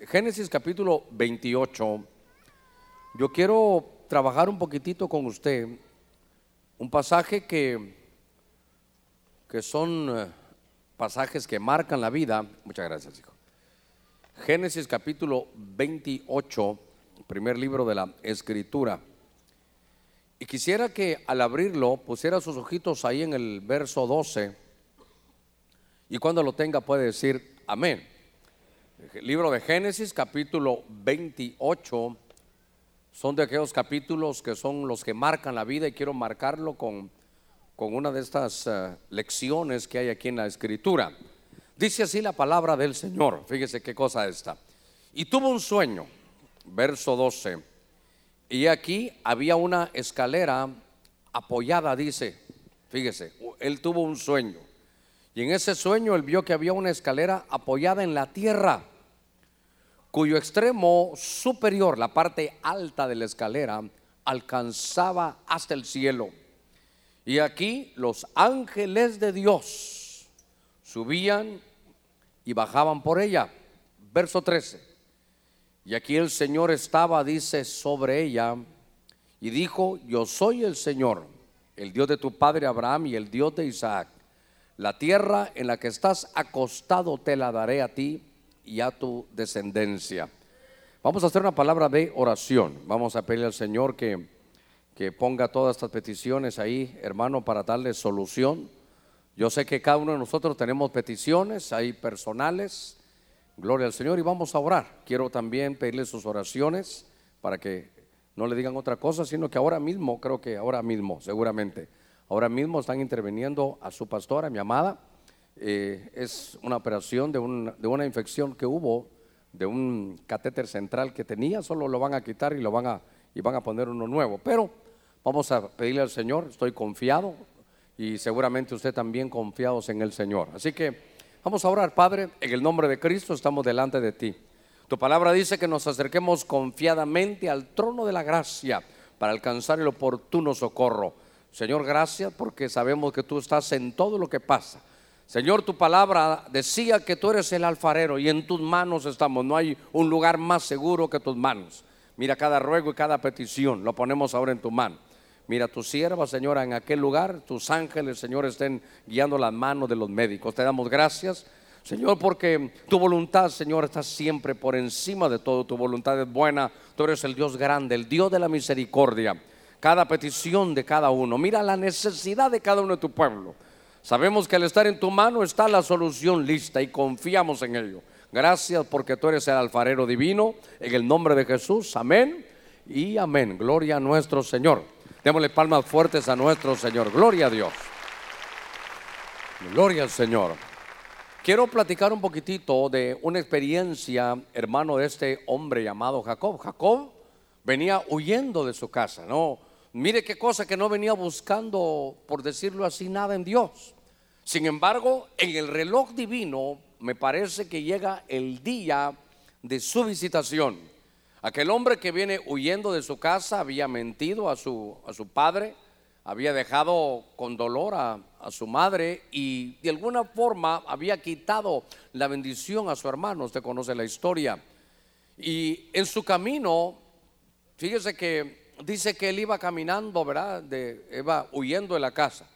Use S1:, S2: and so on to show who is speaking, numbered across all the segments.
S1: Génesis capítulo 28. Yo quiero trabajar un poquitito con usted un pasaje que, que son eh, pasajes que marcan la vida. Muchas gracias, hijo. Génesis capítulo 28, primer libro de la escritura. Y quisiera que al abrirlo pusiera sus ojitos ahí en el verso 12 y cuando lo tenga puede decir amén. Libro de Génesis capítulo 28 son de aquellos capítulos que son los que marcan la vida y quiero marcarlo con, con una de estas eh, lecciones que hay aquí en la escritura. Dice así la palabra del Señor, fíjese qué cosa esta. Y tuvo un sueño, verso 12, y aquí había una escalera apoyada, dice, fíjese, él tuvo un sueño. Y en ese sueño él vio que había una escalera apoyada en la tierra cuyo extremo superior, la parte alta de la escalera, alcanzaba hasta el cielo. Y aquí los ángeles de Dios subían y bajaban por ella. Verso 13. Y aquí el Señor estaba, dice, sobre ella y dijo, yo soy el Señor, el Dios de tu padre Abraham y el Dios de Isaac. La tierra en la que estás acostado te la daré a ti y a tu descendencia. Vamos a hacer una palabra de oración. Vamos a pedirle al Señor que, que ponga todas estas peticiones ahí, hermano, para darle solución. Yo sé que cada uno de nosotros tenemos peticiones ahí personales. Gloria al Señor y vamos a orar. Quiero también pedirle sus oraciones para que no le digan otra cosa, sino que ahora mismo, creo que ahora mismo, seguramente, ahora mismo están interviniendo a su pastora, mi amada eh, es una operación de, una infección que hubo de un catéter central que tenía, solo lo van a quitar y lo van a, y van a poner uno nuevo. Pero vamos a pedirle al Señor, estoy confiado y seguramente usted también confiados en el Señor. Así que vamos a orar, Padre, en el nombre de Cristo estamos delante de ti. Tu palabra dice que nos acerquemos confiadamente al trono de la gracia para alcanzar el oportuno socorro. Señor, gracias porque sabemos que tú estás en todo lo que pasa. Señor, tu palabra decía que tú eres el alfarero y en tus manos estamos. No hay un lugar más seguro que tus manos. Mira cada ruego y cada petición, lo ponemos ahora en tu mano. Mira tu sierva, Señora, en aquel lugar, tus ángeles, Señor, estén guiando las manos de los médicos. Te damos gracias, Señor, porque tu voluntad, Señor, está siempre por encima de todo. Tu voluntad es buena. Tú eres el Dios grande, el Dios de la misericordia. Cada petición de cada uno. Mira la necesidad de cada uno de tu pueblo. Sabemos que al estar en tu mano está la solución lista y confiamos en ello. Gracias porque tú eres el alfarero divino. En el nombre de Jesús, amén y amén. Gloria a nuestro Señor. Démosle palmas fuertes a nuestro Señor. Gloria a Dios. Gloria al Señor. Quiero platicar un poquitito de una experiencia, hermano, de este hombre llamado Jacob. Jacob venía huyendo de su casa, ¿no? Mire qué cosa que no venía buscando, por decirlo así, nada en Dios. Sin embargo, en el reloj divino me parece que llega el día de su visitación. Aquel hombre que viene huyendo de su casa había mentido a su, a su padre, había dejado con dolor a, a, su madre y de alguna forma había quitado la bendición a su hermano. Usted conoce la historia. Y en su camino, fíjese que dice que él iba caminando, ¿verdad? Iba huyendo de la casa.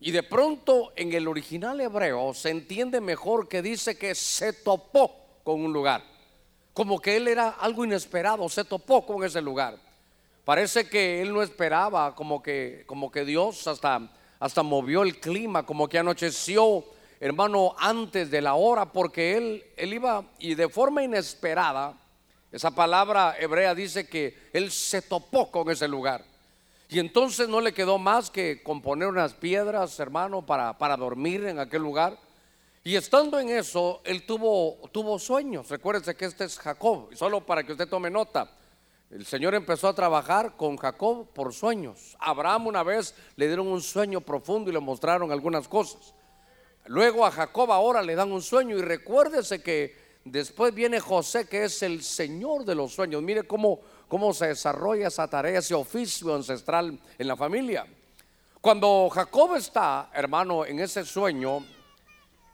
S1: Y de pronto en el original hebreo se entiende mejor que dice que se topó con un lugar. Como que él era algo inesperado, se topó con ese lugar. Parece que él no esperaba, como que, como que Dios hasta, hasta movió el clima, como que anocheció, hermano, antes de la hora, porque él, él iba y de forma inesperada esa palabra hebrea dice que él se topó con ese lugar. Y entonces no le quedó más que componer unas piedras, hermano, para, para dormir en aquel lugar. Y estando en eso, él tuvo, tuvo sueños. Recuérdese que este es Jacob. Solo para que usted tome nota, el Señor empezó a trabajar con Jacob por sueños. Abraham una vez le dieron un sueño profundo y le mostraron algunas cosas. Luego a Jacob ahora le dan un sueño y recuérdese que Después viene José, que es el Señor de los sueños. Mire cómo, cómo se desarrolla esa tarea, ese oficio ancestral en la familia. Cuando Jacob está, hermano, en ese sueño,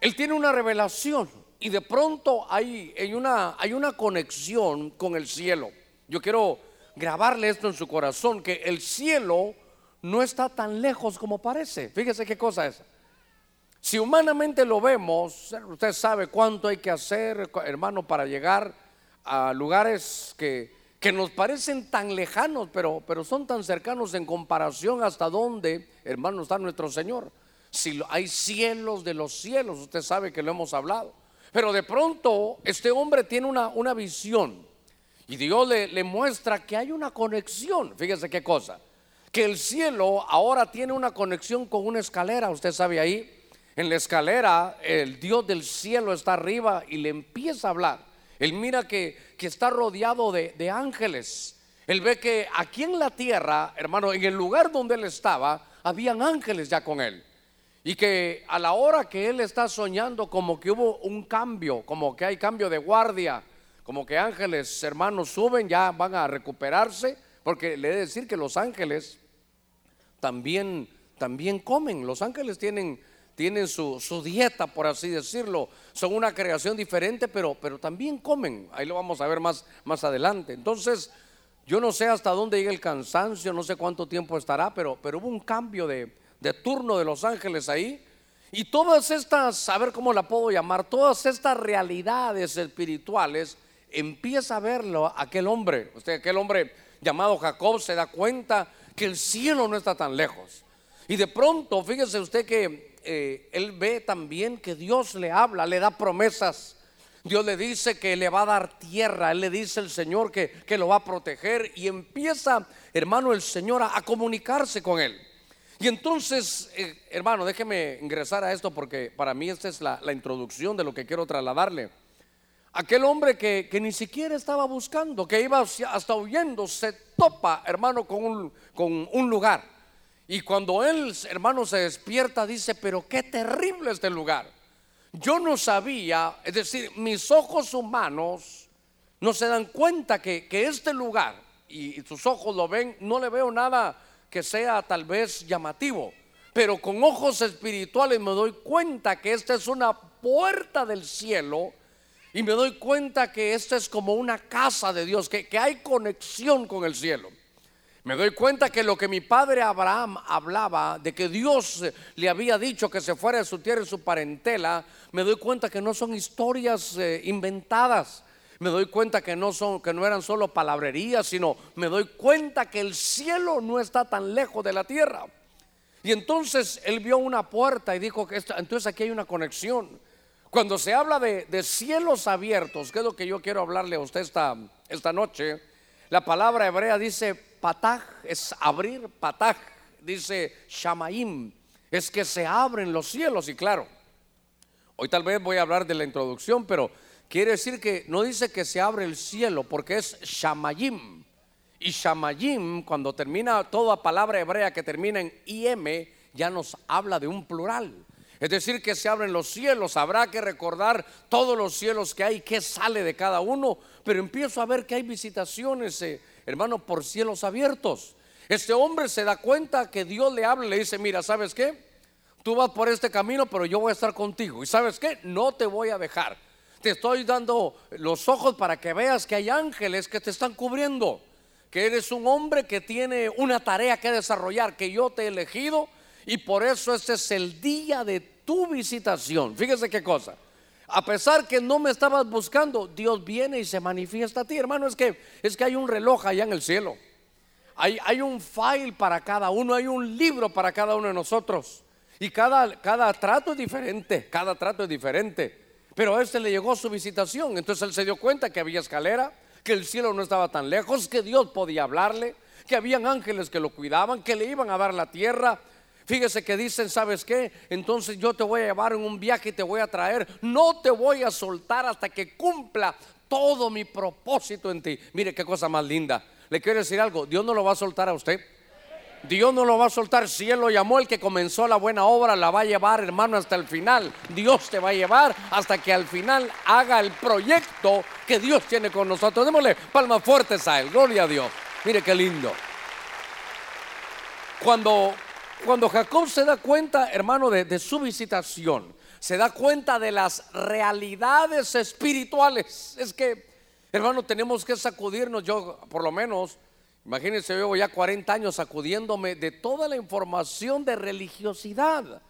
S1: él tiene una revelación y de pronto hay, hay, una, hay una conexión con el cielo. Yo quiero grabarle esto en su corazón, que el cielo no está tan lejos como parece. Fíjese qué cosa es. Si humanamente lo vemos, usted sabe cuánto hay que hacer, hermano, para llegar a lugares que, que nos parecen tan lejanos, pero, pero son tan cercanos en comparación hasta dónde, hermano, está nuestro Señor. Si hay cielos de los cielos, usted sabe que lo hemos hablado. Pero de pronto este hombre tiene una, una visión y Dios le, le muestra que hay una conexión. Fíjese qué cosa. Que el cielo ahora tiene una conexión con una escalera. Usted sabe ahí, en la escalera, el Dios del cielo está arriba y le empieza a hablar. Él mira que, está rodeado de, de, ángeles. Él ve que aquí en la tierra, hermano, en el lugar donde él estaba, habían ángeles ya con él. Y que a la hora que él está soñando, como que hubo un cambio, como que hay cambio de guardia, como que ángeles, hermanos, suben, ya van a recuperarse, porque le he de decir que los ángeles también, también comen. Los ángeles tienen tienen su, dieta, por así decirlo. Son una creación diferente, pero, pero también comen. Ahí lo vamos a ver más, más adelante. Entonces, yo no sé hasta dónde llega el cansancio, no sé cuánto tiempo estará, pero, pero hubo un cambio de, de turno de los ángeles ahí. Y todas estas, a ver cómo la puedo llamar, todas estas realidades espirituales, empieza a verlo aquel hombre. Usted, aquel hombre llamado Jacob se da cuenta que el cielo no está tan lejos. Y de pronto, fíjese usted que eh, él ve también que Dios le habla, le da promesas. Dios le dice que le va a dar tierra, Él le dice el Señor que, que lo va a proteger y empieza, hermano, el Señor a, comunicarse con Él. Y entonces, eh, hermano, déjeme ingresar a esto porque para mí esta es la, introducción de lo que quiero trasladarle. Aquel hombre que, que, ni siquiera estaba buscando, que iba hasta huyendo, se topa, hermano, con un, con un lugar. Y cuando él, hermano, se despierta, dice, pero qué terrible este lugar. Yo no sabía, es decir, mis ojos humanos no se dan cuenta que, este lugar, y, sus ojos lo ven, no le veo nada que sea tal vez llamativo, pero con ojos espirituales me doy cuenta que esta es una puerta del cielo y me doy cuenta que esta es como una casa de Dios, que, que hay conexión con el cielo. Me doy cuenta que lo que mi padre Abraham hablaba de que Dios le había dicho que se fuera de su tierra y su parentela, me doy cuenta que no son historias eh, inventadas. Me doy cuenta que no son que no eran solo palabrerías, sino me doy cuenta que el cielo no está tan lejos de la tierra. Y entonces él vio una puerta y dijo que entonces aquí hay una conexión. Cuando se habla de, cielos abiertos, que es lo que yo quiero hablarle a usted esta noche, la palabra hebrea dice pataj es abrir, pataj dice shamaim, es que se abren los cielos y claro, hoy tal vez voy a hablar de la introducción, pero quiere decir que no dice que se abre el cielo porque es shamayim. Y shamayim, cuando termina toda palabra hebrea que termina en im, ya nos habla de un plural. Es decir, que se abren los cielos, habrá que recordar todos los cielos que hay, qué sale de cada uno, pero empiezo a ver que hay visitaciones. Eh, hermano, por cielos abiertos. Este hombre se da cuenta que Dios le habla y le dice, mira, ¿sabes qué? Tú vas por este camino, pero yo voy a estar contigo. ¿Y sabes qué? No te voy a dejar. Te estoy dando los ojos para que veas que hay ángeles que te están cubriendo. Que eres un hombre que tiene una tarea que desarrollar, que yo te he elegido. Y por eso este es el día de tu visitación. Fíjese qué cosa. A pesar que no me estabas buscando, Dios viene y se manifiesta a ti, hermano. Es que, es que hay un reloj allá en el cielo. Hay, hay un file para cada uno, hay un libro para cada uno de nosotros. Y cada, cada trato es diferente, cada trato es diferente. Pero a este le llegó su visitación. Entonces él se dio cuenta que había escalera, que el cielo no estaba tan lejos, que Dios podía hablarle, que habían ángeles que lo cuidaban, que le iban a dar la tierra, Fíjese que dicen, ¿sabes qué? Entonces yo te voy a llevar en un viaje y te voy a traer. No te voy a soltar hasta que cumpla todo mi propósito en ti. Mire qué cosa más linda. Le quiero decir algo, Dios no lo va a soltar a usted. Dios no lo va a soltar. Si Él lo llamó, el que comenzó la buena obra la va a llevar, hermano, hasta el final. Dios te va a llevar hasta que al final haga el proyecto que Dios tiene con nosotros. Démosle palmas fuertes a Él. Gloria a Dios. Mire qué lindo. Cuando, cuando Jacob se da cuenta, hermano, de, su visitación, se da cuenta de las realidades espirituales. Es que, hermano, tenemos que sacudirnos, yo por lo menos, imagínense, yo llevo ya 40 años sacudiéndome de toda la información de religiosidad.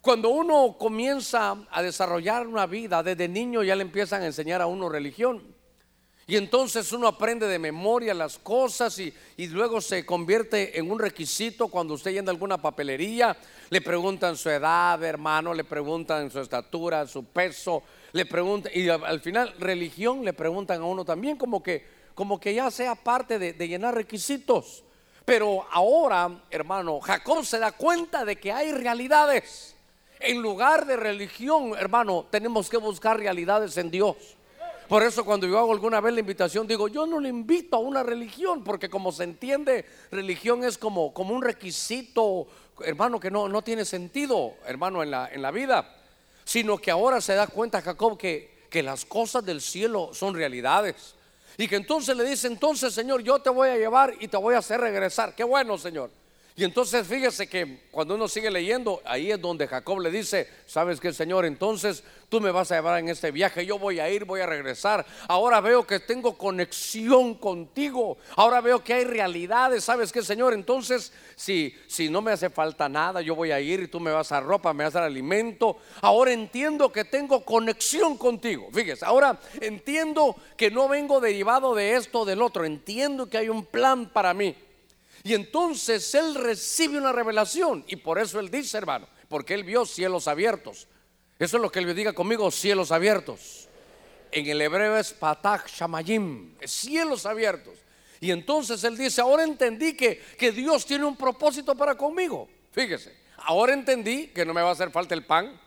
S1: Cuando uno comienza a desarrollar una vida, desde niño ya le empiezan a enseñar a uno religión. Y entonces uno aprende de memoria las cosas y, luego se convierte en un requisito cuando usted llena alguna papelería. Le preguntan su edad, hermano, le preguntan su estatura, su peso, le preguntan, y al final religión le preguntan a uno también como que, como que ya sea parte de llenar requisitos. Pero ahora, hermano, Jacob se da cuenta de que hay realidades. En lugar de religión, hermano, tenemos que buscar realidades en Dios. Por eso cuando yo hago alguna vez la invitación, digo, yo no le invito a una religión, porque como se entiende, religión es como, como un requisito, hermano, que no, no tiene sentido, hermano, en la, en la vida, sino que ahora se da cuenta Jacob que, que las cosas del cielo son realidades. Y que entonces le dice, entonces Señor, yo te voy a llevar y te voy a hacer regresar. Qué bueno, Señor. Y entonces fíjese que cuando uno sigue leyendo, ahí es donde Jacob le dice, sabes que Señor, entonces tú me vas a llevar en este viaje, yo voy a ir, voy a regresar. Ahora veo que tengo conexión contigo. Ahora veo que hay realidades, sabes que Señor, entonces si, si no me hace falta nada, yo voy a ir y tú me vas a ropa, me vas a dar alimento. Ahora entiendo que tengo conexión contigo. Fíjese, ahora entiendo que no vengo derivado de esto o del otro, entiendo que hay un plan para mí. Y entonces él recibe una revelación. Y por eso él dice, hermano, porque él vio cielos abiertos. Eso es lo que él diga conmigo, cielos abiertos. En el hebreo es patach shamayim, cielos abiertos. Y entonces él dice, ahora entendí que, que Dios tiene un propósito para conmigo. Fíjese, ahora entendí que no me va a hacer falta el pan,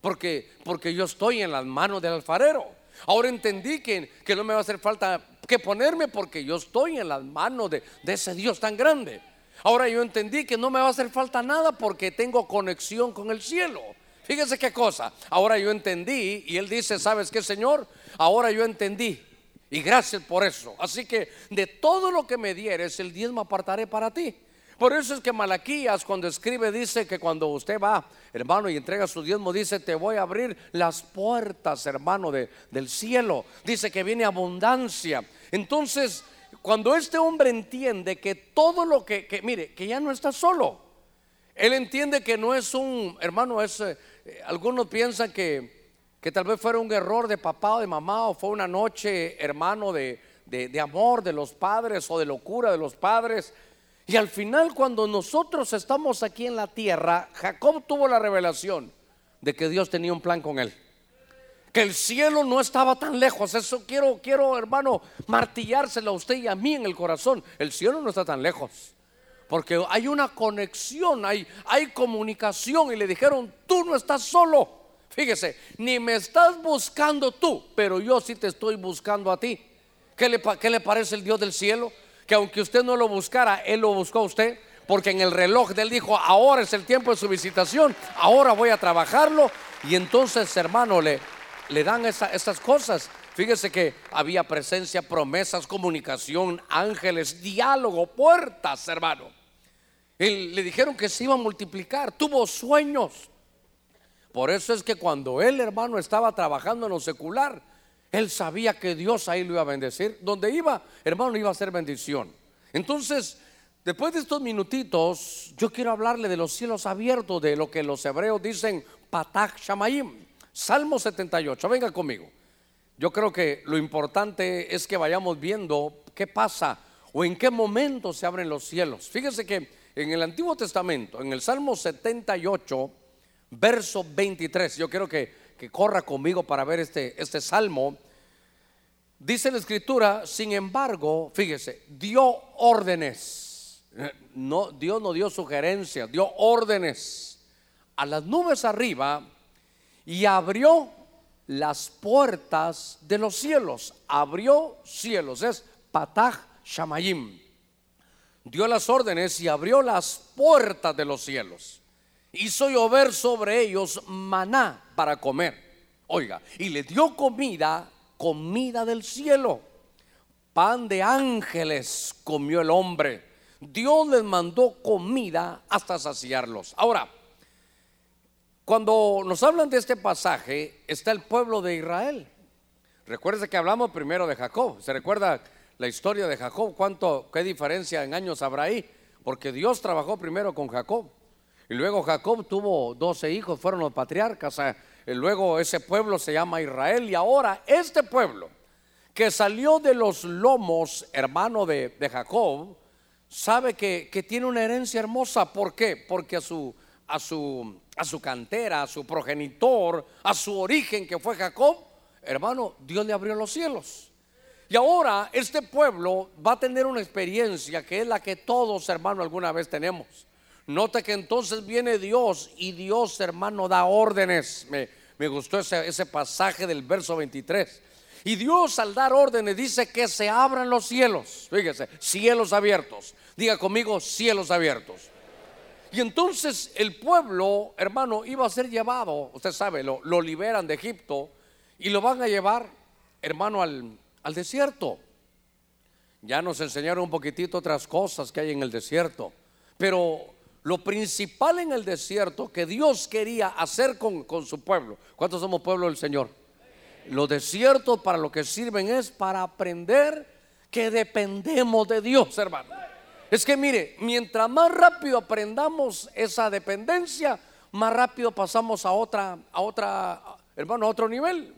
S1: porque, porque yo estoy en las manos del alfarero. Ahora entendí que, que no me va a hacer falta que ponerme porque yo estoy en las manos de, ese Dios tan grande. Ahora yo entendí que no me va a hacer falta nada porque tengo conexión con el cielo. Fíjese qué cosa. Ahora yo entendí y él dice, ¿sabes qué, Señor? Ahora yo entendí. Y gracias por eso. Así que de todo lo que me dieres, el diezmo apartaré para ti. Por eso es que Malaquías cuando escribe dice que cuando usted va, hermano, y entrega su diezmo, dice, te voy a abrir las puertas, hermano, de, del cielo. Dice que viene abundancia. Entonces, cuando este hombre entiende que todo lo que, mire, que ya no está solo, él entiende que no es un, hermano, es, eh, algunos piensan que, que tal vez fuera un error de papá o de mamá o fue una noche, hermano, de, de amor de los padres o de locura de los padres. Y al final, cuando nosotros estamos aquí en la tierra, Jacob tuvo la revelación de que Dios tenía un plan con él que el cielo no estaba tan lejos. Eso quiero, quiero, hermano, martillárselo a usted y a mí en el corazón. El cielo no está tan lejos. Porque hay una conexión, hay, hay comunicación. Y le dijeron, tú no estás solo. Fíjese, ni me estás buscando tú, pero yo sí te estoy buscando a ti. ¿Qué le, qué le parece el Dios del cielo? Que aunque usted no lo buscara, Él lo buscó a usted porque en el reloj de él dijo, ahora es el tiempo de su visitación, ahora voy a trabajarlo. Y entonces, hermano, le, le dan esas cosas. Fíjese que había presencia, promesas, comunicación, ángeles, diálogo, puertas, hermano. le dijeron que se iba a multiplicar, tuvo sueños. Por eso es que cuando él, hermano, estaba trabajando en lo secular, él sabía que Dios ahí lo iba a bendecir. Donde iba, hermano, iba a ser bendición. Entonces, después de estos minutitos, yo quiero hablarle de los cielos abiertos, de lo que los hebreos dicen Patach Shamayim. Salmo 78, venga conmigo. Yo creo que lo importante es que vayamos viendo qué pasa o en qué momento se abren los cielos. Fíjese que en el Antiguo Testamento, en el Salmo 78, verso 23, yo quiero que, que corra conmigo para ver este, este salmo. Dice la escritura, sin embargo, fíjese, dio órdenes. No, Dios no dio sugerencias, dio órdenes a las nubes arriba y abrió las puertas de los cielos. Abrió cielos, es Patach Shamayim. Dio las órdenes y abrió las puertas de los cielos. Hizo llover sobre ellos maná para comer. Oiga, y le dio comida, comida del cielo. Pan de ángeles comió el hombre. Dios les mandó comida hasta saciarlos. Ahora, Cuando nos hablan de este pasaje, está el pueblo de Israel. Recuerde que hablamos primero de Jacob. ¿Se recuerda la historia de Jacob? ¿Cuánto, qué diferencia en años habrá ahí? Porque Dios trabajó primero con Jacob. Y luego Jacob tuvo 12 hijos, fueron los patriarcas. Luego ese pueblo se llama Israel. Y ahora este pueblo que salió de los lomos, hermano de, Jacob, sabe que, que, tiene una herencia hermosa. ¿Por qué? Porque a su, a, su, a su cantera, a su progenitor, a su origen que fue Jacob, hermano, Dios le abrió los cielos. Y ahora este pueblo va a tener una experiencia que es la que todos, hermano, alguna vez tenemos. Nota que entonces viene Dios y Dios, hermano, da órdenes. Me, me gustó ese, ese pasaje del verso 23. Y Dios al dar órdenes dice que se abran los cielos. Fíjese, cielos abiertos. Diga conmigo, cielos abiertos. Y entonces el pueblo, hermano, iba a ser llevado, usted sabe, lo, lo liberan de Egipto y lo van a llevar, hermano, al, al desierto. Ya nos enseñaron un poquitito otras cosas que hay en el desierto. Pero lo principal en el desierto que Dios quería hacer con, con su pueblo. ¿Cuántos somos pueblo del Señor? Los desiertos para lo que sirven es para aprender que dependemos de Dios, hermano. Es que mire, mientras más rápido aprendamos esa dependencia, más rápido pasamos a otra, a otra, hermano, a otro nivel.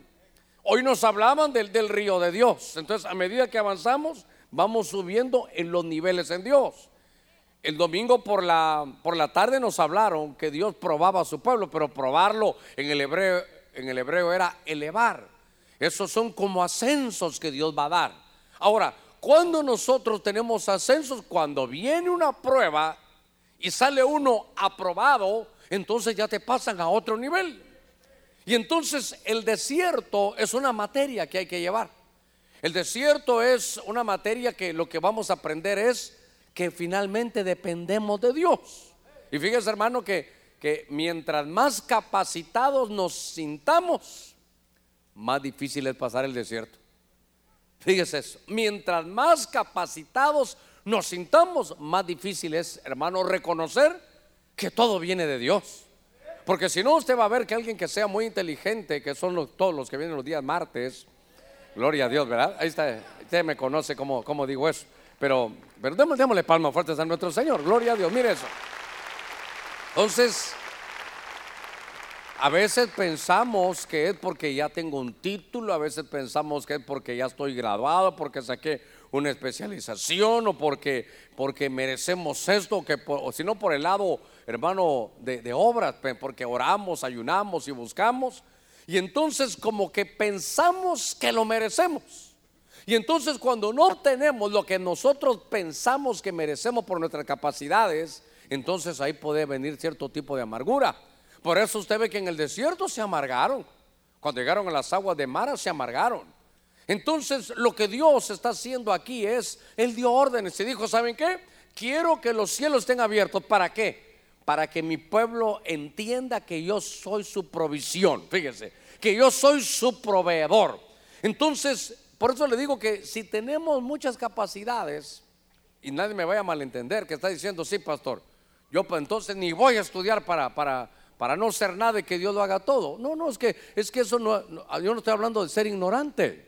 S1: Hoy nos hablaban del, del río de Dios. Entonces, a medida que avanzamos, vamos subiendo en los niveles en Dios. El domingo por la, por la tarde nos hablaron que Dios probaba a su pueblo, pero probarlo en el hebreo, en el hebreo era elevar. Esos son como ascensos que Dios va a dar. Ahora, cuando nosotros tenemos ascensos, cuando viene una prueba y sale uno aprobado, entonces ya te pasan a otro nivel. Y entonces el desierto es una materia que hay que llevar. El desierto es una materia que lo que vamos a aprender es que finalmente dependemos de Dios. Y fíjese hermano que, que mientras más capacitados nos sintamos, más difícil es pasar el desierto. Fíjese eso, mientras más capacitados nos sintamos, más difícil es, hermano, reconocer que todo viene de Dios. Porque si no, usted va a ver que alguien que sea muy inteligente, que son todos los que vienen los días martes, gloria a Dios, ¿verdad? Ahí está, usted me conoce como, como digo eso. Pero, pero démosle palmas fuertes a nuestro Señor, gloria a Dios, mire eso. Entonces, a veces pensamos que es porque ya tengo un título, a veces pensamos que es porque ya estoy graduado, porque saqué una especialización o porque, porque merecemos esto, que o si no por el lado, hermano, de, de obras, porque oramos, ayunamos y buscamos. Y entonces como que pensamos que lo merecemos. Y entonces cuando no obtenemos lo que nosotros pensamos que merecemos por nuestras capacidades, entonces ahí puede venir cierto tipo de amargura. Por eso usted ve que en el desierto se amargaron. Cuando llegaron a las aguas de Mara se amargaron. Entonces lo que Dios está haciendo aquí es, Él dio órdenes y dijo, ¿saben qué? Quiero que los cielos estén abiertos. ¿Para qué? Para que mi pueblo entienda que yo soy su provisión. Fíjese, que yo soy su proveedor. Entonces, por eso le digo que si tenemos muchas capacidades, y nadie me vaya a malentender que está diciendo, sí, pastor, yo pues entonces ni voy a estudiar para, para, para no ser nada y que Dios lo haga todo. No, no, es que, es que eso no, yo no estoy hablando de ser ignorante.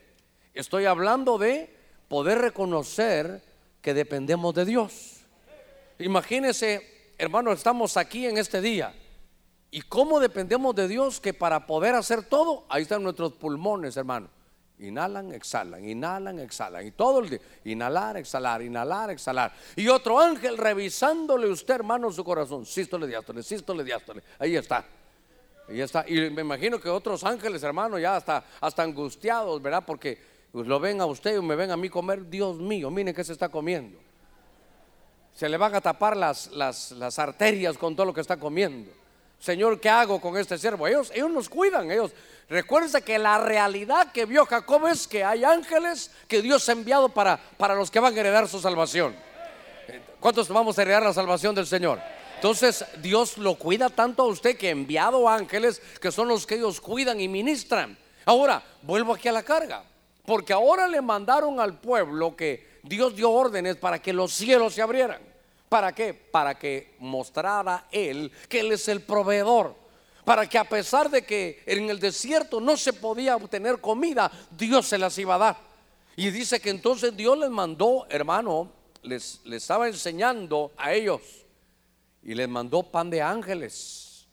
S1: Estoy hablando de poder reconocer que dependemos de Dios. Imagínese, hermano, estamos aquí en este día. ¿Y cómo dependemos de Dios que para poder hacer todo, ahí están nuestros pulmones, hermano? Inhalan, exhalan, inhalan, exhalan. Y todo el día, inhalar, exhalar, inhalar, exhalar. Y otro ángel revisándole usted, hermano, su corazón. Sístole, diástole, sístole, diástole. Ahí está. Ahí está. Y me imagino que otros ángeles, hermano, ya hasta, hasta angustiados, ¿verdad? Porque pues, lo ven a usted y me ven a mí comer. Dios mío, miren qué se está comiendo. Se le van a tapar las, las, las arterias con todo lo que está comiendo. Señor, ¿qué hago con este siervo? Ellos, ellos nos cuidan, ellos. Recuérdense que la realidad que vio Jacob es que hay ángeles que Dios ha enviado para, para los que van a heredar su salvación. ¿Cuántos vamos a heredar la salvación del Señor? Entonces Dios lo cuida tanto a usted que ha enviado ángeles que son los que ellos cuidan y ministran. Ahora, vuelvo aquí a la carga. Porque ahora le mandaron al pueblo que Dios dio órdenes para que los cielos se abrieran. ¿Para qué? Para que mostrara Él que Él es el proveedor. para que a pesar de que en el desierto no se podía obtener comida, Dios se las iba a dar. Y dice que entonces Dios les mandó, hermano, les, les estaba enseñando a ellos y les mandó pan de ángeles.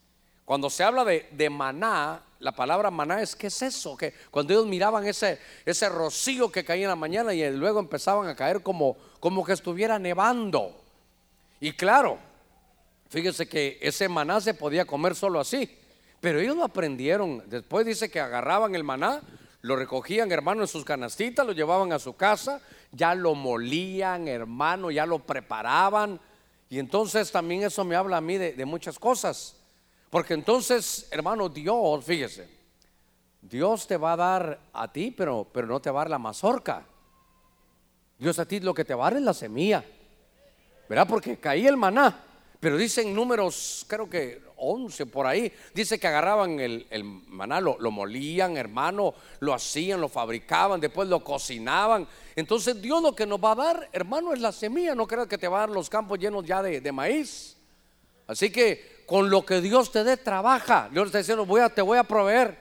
S1: Cuando se habla de, de maná, la palabra maná es ¿qué es eso? Que cuando ellos miraban ese, ese rocío que caía en la mañana y luego empezaban a caer como, como que estuviera nevando. Y claro, fíjense que ese maná se podía comer solo así. Pero ellos lo aprendieron. Después dice que agarraban el maná, lo recogían, hermano, en sus canastitas, lo llevaban a su casa, ya lo molían, hermano, ya lo preparaban. Y entonces también eso me habla a mí de, muchas cosas. Porque entonces, hermano, Dios, fíjese, Dios te va a dar a ti, pero, pero no te va a dar la mazorca. Dios a ti lo que te va a dar es la semilla. ¿Verdad? Porque caía el maná. Pero dicen números, creo que 11 por ahí, dice que agarraban el, maná, lo, molían, hermano, lo hacían, lo fabricaban, después lo cocinaban. Entonces Dios lo que nos va a dar, hermano, es la semilla. No creas que te va a dar los campos llenos ya de, maíz. Así que con lo que Dios te dé, trabaja. Dios te está diciendo, voy a, te voy a proveer.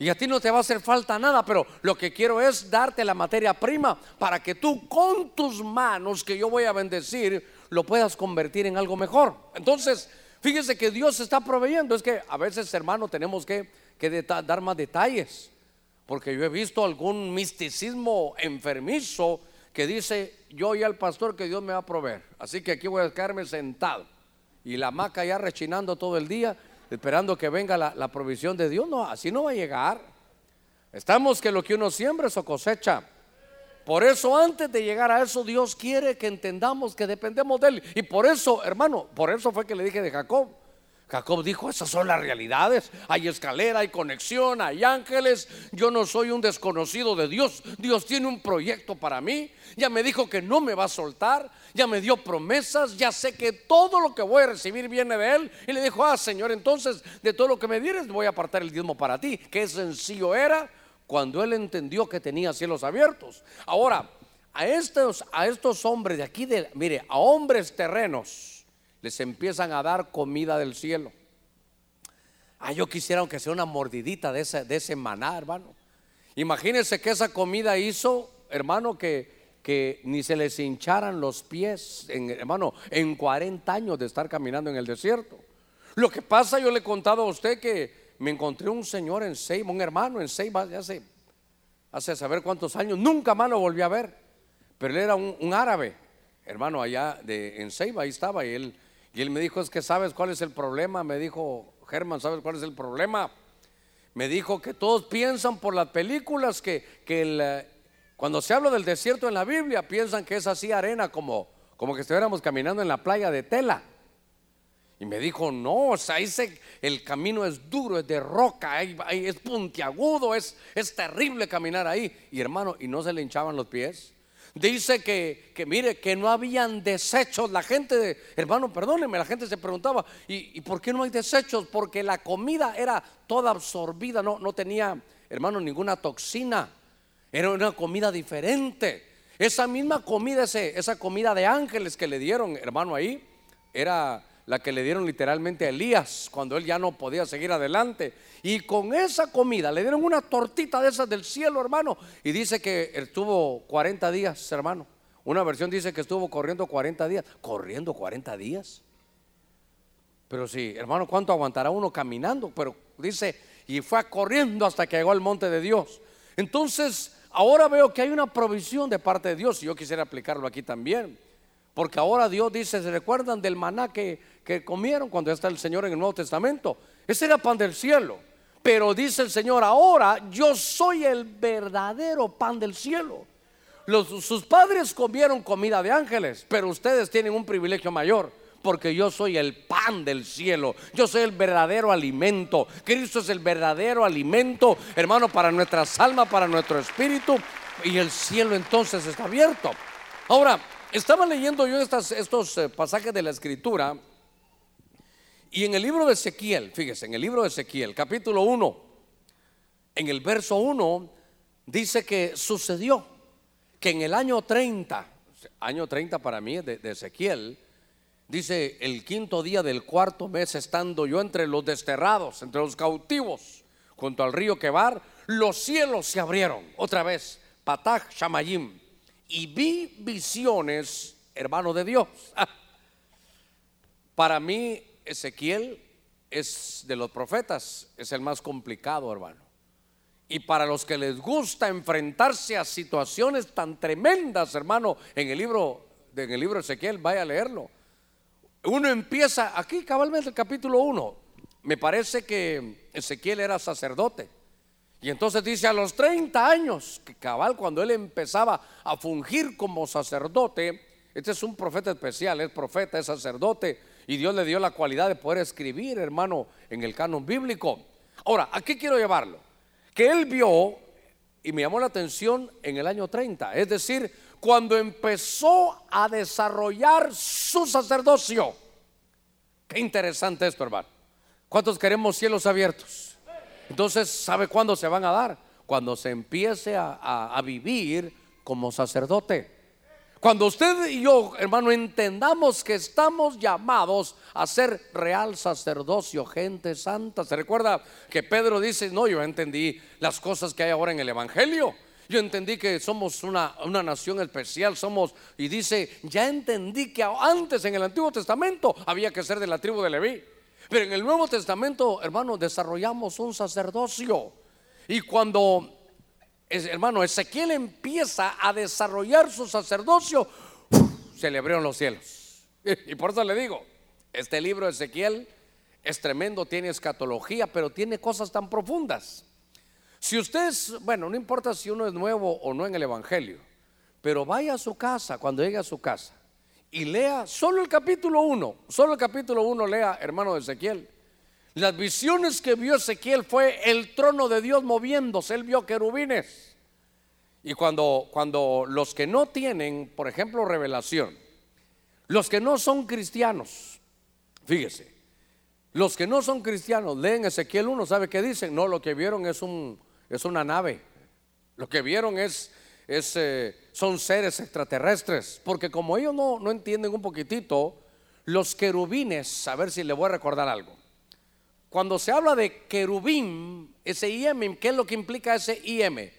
S1: Y a ti no te va a hacer falta nada, pero lo que quiero es darte la materia prima para que tú con tus manos que yo voy a bendecir, lo puedas convertir en algo mejor. Entonces, fíjese que Dios está proveyendo. Es que a veces, hermano, tenemos que, dar más detalles. Porque yo he visto algún misticismo enfermizo que dice, yo y al pastor que Dios me va a proveer. Así que aquí voy a quedarme sentado. Y la maca ya rechinando todo el día, esperando que venga la, la provisión de Dios. No, así no va a llegar. Estamos que lo que uno siembra, eso cosecha. Por eso antes de llegar a eso Dios quiere que entendamos que dependemos de Él. Y por eso, hermano, por eso fue que le dije de Jacob. Jacob dijo, esas son las realidades. Hay escalera, hay conexión, hay ángeles. Yo no soy un desconocido de Dios. Dios tiene un proyecto para mí. Ya me dijo que no me va a soltar. Ya me dio promesas. Ya sé que todo lo que voy a recibir viene de Él. Y le dijo, ah, Señor, entonces de todo lo que me dieres voy a apartar el diezmo para ti. Qué sencillo era cuando él entendió que tenía cielos abiertos. Ahora, a estos, a estos hombres de aquí, de, mire, a hombres terrenos, les empiezan a dar comida del cielo. Ah, yo quisiera que sea una mordidita de ese, de maná, hermano. Imagínense que esa comida hizo, hermano, que, que ni se les hincharan los pies, en, hermano, en 40 años de estar caminando en el desierto. Lo que pasa, yo le he contado a usted que me encontré un señor en Seiba, un hermano en Seiba hace, hace saber cuántos años, nunca más lo volví a ver, pero él era un, árabe, hermano allá de, en Seiba, ahí estaba, y él, y él me dijo, es que sabes cuál es el problema, me dijo, Germán, ¿sabes cuál es el problema? Me dijo que todos piensan por las películas que, que cuando se habla del desierto en la Biblia, piensan que es así arena como, como que estuviéramos caminando en la playa de tela. Y me dijo, no, o sea, el camino es duro, es de roca, es puntiagudo, es, es terrible caminar ahí. Y hermano, y no se le hinchaban los pies. Dice que, que mire, que no habían desechos. La gente, hermano, perdóneme, la gente se preguntaba, ¿y, ¿y, por qué no hay desechos? Porque la comida era toda absorbida, no, no tenía, hermano, ninguna toxina. Era una comida diferente. Esa misma comida, ese, esa comida de ángeles que le dieron, hermano, ahí, era la que le dieron literalmente a Elías cuando él ya no podía seguir adelante. Y con esa comida le dieron una tortita de esas del cielo, hermano. Y dice que estuvo 40 días, hermano. Una versión dice que estuvo corriendo 40 días. ¿Corriendo 40 días? Pero sí, hermano, ¿cuánto aguantará uno caminando? Pero dice, y fue corriendo hasta que llegó al monte de Dios. Entonces, ahora veo que hay una provisión de parte de Dios y yo quisiera aplicarlo aquí también. Porque ahora Dios dice, ¿se recuerdan del maná que, comieron cuando está el Señor en el Nuevo Testamento? Ese era pan del cielo. Pero dice el Señor, ahora yo soy el verdadero pan del cielo. sus padres comieron comida de ángeles, pero ustedes tienen un privilegio mayor, porque yo soy el pan del cielo, yo soy el verdadero alimento. Cristo es el verdadero alimento, hermano, para nuestras almas, para nuestro espíritu, y el cielo entonces está abierto. Ahora, estaba leyendo yo estos eh, pasajes de la escritura y en el libro de Ezequiel, fíjese, en el libro de Ezequiel, capítulo 1, en el verso 1, dice que sucedió que en el año 30, año 30 para mí de, Ezequiel, Dice, el quinto día del cuarto mes, estando yo entre los desterrados, entre los cautivos, junto al río Quebar, los cielos se abrieron. Otra vez, Patach Shamayim. Y vi visiones, hermano de Dios. Para mí, Ezequiel es de los profetas, es el más complicado, hermano. Y para los que les gusta enfrentarse a situaciones tan tremendas, hermano, en el libro, en el libro Ezequiel, vaya a leerlo uno empieza aquí cabalmente el capítulo 1. Me parece que Ezequiel era sacerdote. Y entonces dice a los 30 años, que cabal cuando él empezaba a fungir como sacerdote, este es un profeta especial, es profeta, es sacerdote, y Dios le dio la cualidad de poder escribir, hermano, en el canon bíblico. Ahora, ¿a qué quiero llevarlo? Que él vio, y me llamó la atención en el año 30, es decir, cuando empezó a desarrollar su sacerdocio. Qué interesante esto, hermano. ¿Cuántos queremos cielos abiertos? Entonces, ¿sabe cuándo se van a dar? Cuando se empiece a, vivir como sacerdote. Cuando usted y yo, hermano, entendamos que estamos llamados a ser real sacerdocio, gente santa. ¿Se recuerda que Pedro dice, no, yo entendí las cosas que hay ahora en el Evangelio? Yo entendí que somos una, nación especial, somos, y dice, ya entendí que antes en el Antiguo Testamento había que ser de la tribu de Leví. Pero en el Nuevo Testamento, hermano, desarrollamos un sacerdocio. Y cuando, hermano, Ezequiel empieza a desarrollar su sacerdocio, se le abrieron los cielos. Y por eso le digo, este libro de Ezequiel es tremendo, tiene escatología, pero tiene cosas tan profundas. Si usted bueno, no importa si uno es nuevo o no en el Evangelio, pero vaya a su casa cuando llegue a su casa y lea solo el capítulo 1, solo el capítulo 1 lea, hermano de Ezequiel. Las visiones que vio Ezequiel fue el trono de Dios moviéndose, él vio querubines. Y cuando, cuando los que no tienen, por ejemplo, revelación, los que no son cristianos, fíjese, los que no son cristianos leen Ezequiel 1, ¿sabe qué dicen? No, lo que vieron es un, es una nave. Lo que vieron es, es eh, son seres extraterrestres, porque como ellos no, no entienden un poquitito, los querubines, a ver si le voy a recordar algo. Cuando se habla de querubín, ese IM, ¿qué es lo que implica ese IM?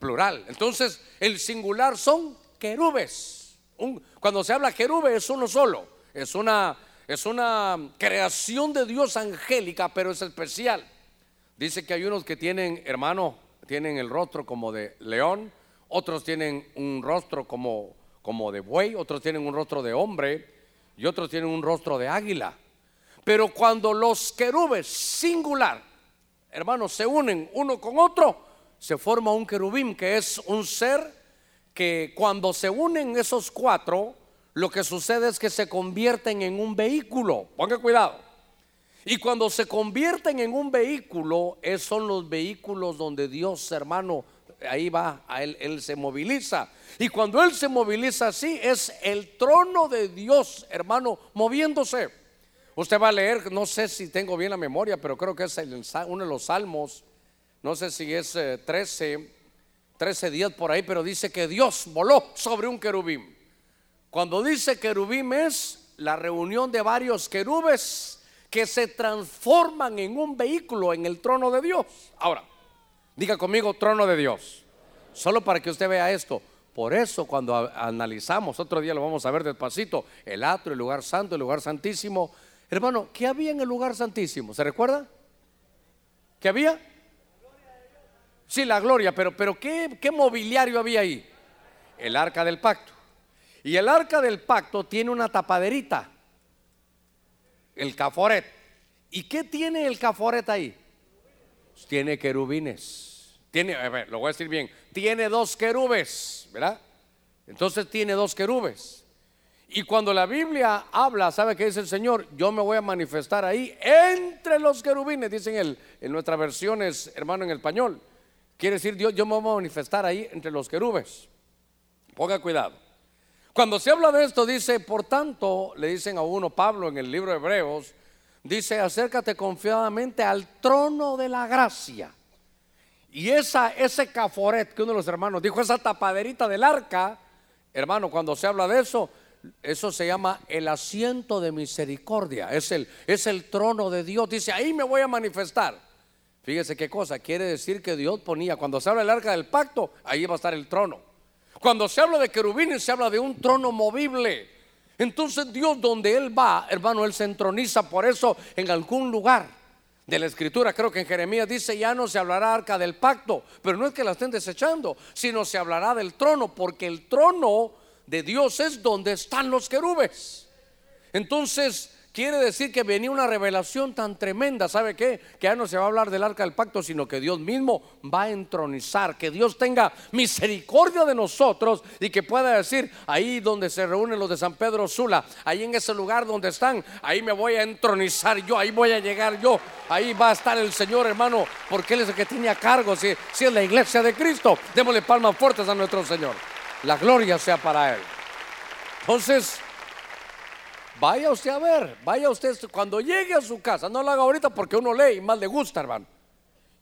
S1: Plural. Entonces, el singular son querubes. cuando se habla querube es uno solo. Es una, es una creación de Dios angélica, pero es especial. Dice que hay unos que tienen, hermano, tienen el rostro como de león, otros tienen un rostro como, como de buey, otros tienen un rostro de hombre y otros tienen un rostro de águila. Pero cuando los querubes singular, hermanos, se unen uno con otro, se forma un querubín que es un ser que cuando se unen esos cuatro, lo que sucede es que se convierten en un vehículo. Ponga cuidado. Y cuando se convierten en un vehículo, son los vehículos donde Dios, hermano, ahí va, a él se moviliza. Y cuando Él se moviliza así, es el trono de Dios, hermano, moviéndose. Usted va a leer, no sé si tengo bien la memoria, pero creo que es uno de los salmos, no sé si es 13, 13 días por ahí, pero dice que Dios voló sobre un querubín. Cuando dice querubín es la reunión de varios querubes que se transforman en un vehículo en el trono de Dios. Ahora, diga conmigo trono de Dios. Solo para que usted vea esto. Por eso cuando analizamos, otro día lo vamos a ver despacito, el atrio, el lugar santo, el lugar santísimo. Hermano, ¿qué había en el lugar santísimo? ¿Se recuerda? ¿Qué había? Sí, la gloria, pero, pero ¿qué, ¿qué mobiliario había ahí? El arca del pacto. Y el arca del pacto tiene una tapaderita el caforet. ¿Y qué tiene el caforet ahí? Tiene querubines. Tiene, lo voy a decir bien. Tiene dos querubes, ¿verdad? Entonces tiene dos querubes. Y cuando la Biblia habla, ¿sabe qué dice el Señor? Yo me voy a manifestar ahí entre los querubines, dicen él, en nuestras versiones, hermano, en español. Quiere decir, Dios, yo me voy a manifestar ahí entre los querubes. Ponga cuidado. Cuando se habla de esto, dice, por tanto, le dicen a uno, Pablo en el libro de Hebreos, dice, acércate confiadamente al trono de la gracia. Y esa, ese caforet que uno de los hermanos dijo, esa tapaderita del arca, hermano, cuando se habla de eso, eso se llama el asiento de misericordia. Es el, es el trono de Dios. Dice, ahí me voy a manifestar. Fíjese qué cosa. Quiere decir que Dios ponía, cuando se habla del arca del pacto, ahí va a estar el trono. Cuando se habla de querubines, se habla de un trono movible. Entonces Dios donde Él va, hermano, Él se entroniza por eso en algún lugar de la escritura. Creo que en Jeremías dice, ya no se hablará arca del pacto, pero no es que la estén desechando, sino se hablará del trono, porque el trono de Dios es donde están los querubes. Entonces, quiere decir que venía una revelación tan tremenda, ¿sabe qué? Que ya no se va a hablar del arca del pacto, sino que Dios mismo va a entronizar, que Dios tenga misericordia de nosotros y que pueda decir, ahí donde se reúnen los de San Pedro Sula, ahí en ese lugar donde están, ahí me voy a entronizar yo, ahí voy a llegar yo, ahí va a estar el Señor hermano, porque Él es el que tiene a cargo, si, si es la iglesia de Cristo, démosle palmas fuertes a nuestro Señor. La gloria sea para Él. Entonces, vaya usted a ver, vaya usted cuando llegue a su casa, no lo haga ahorita porque uno lee y más le gusta, hermano.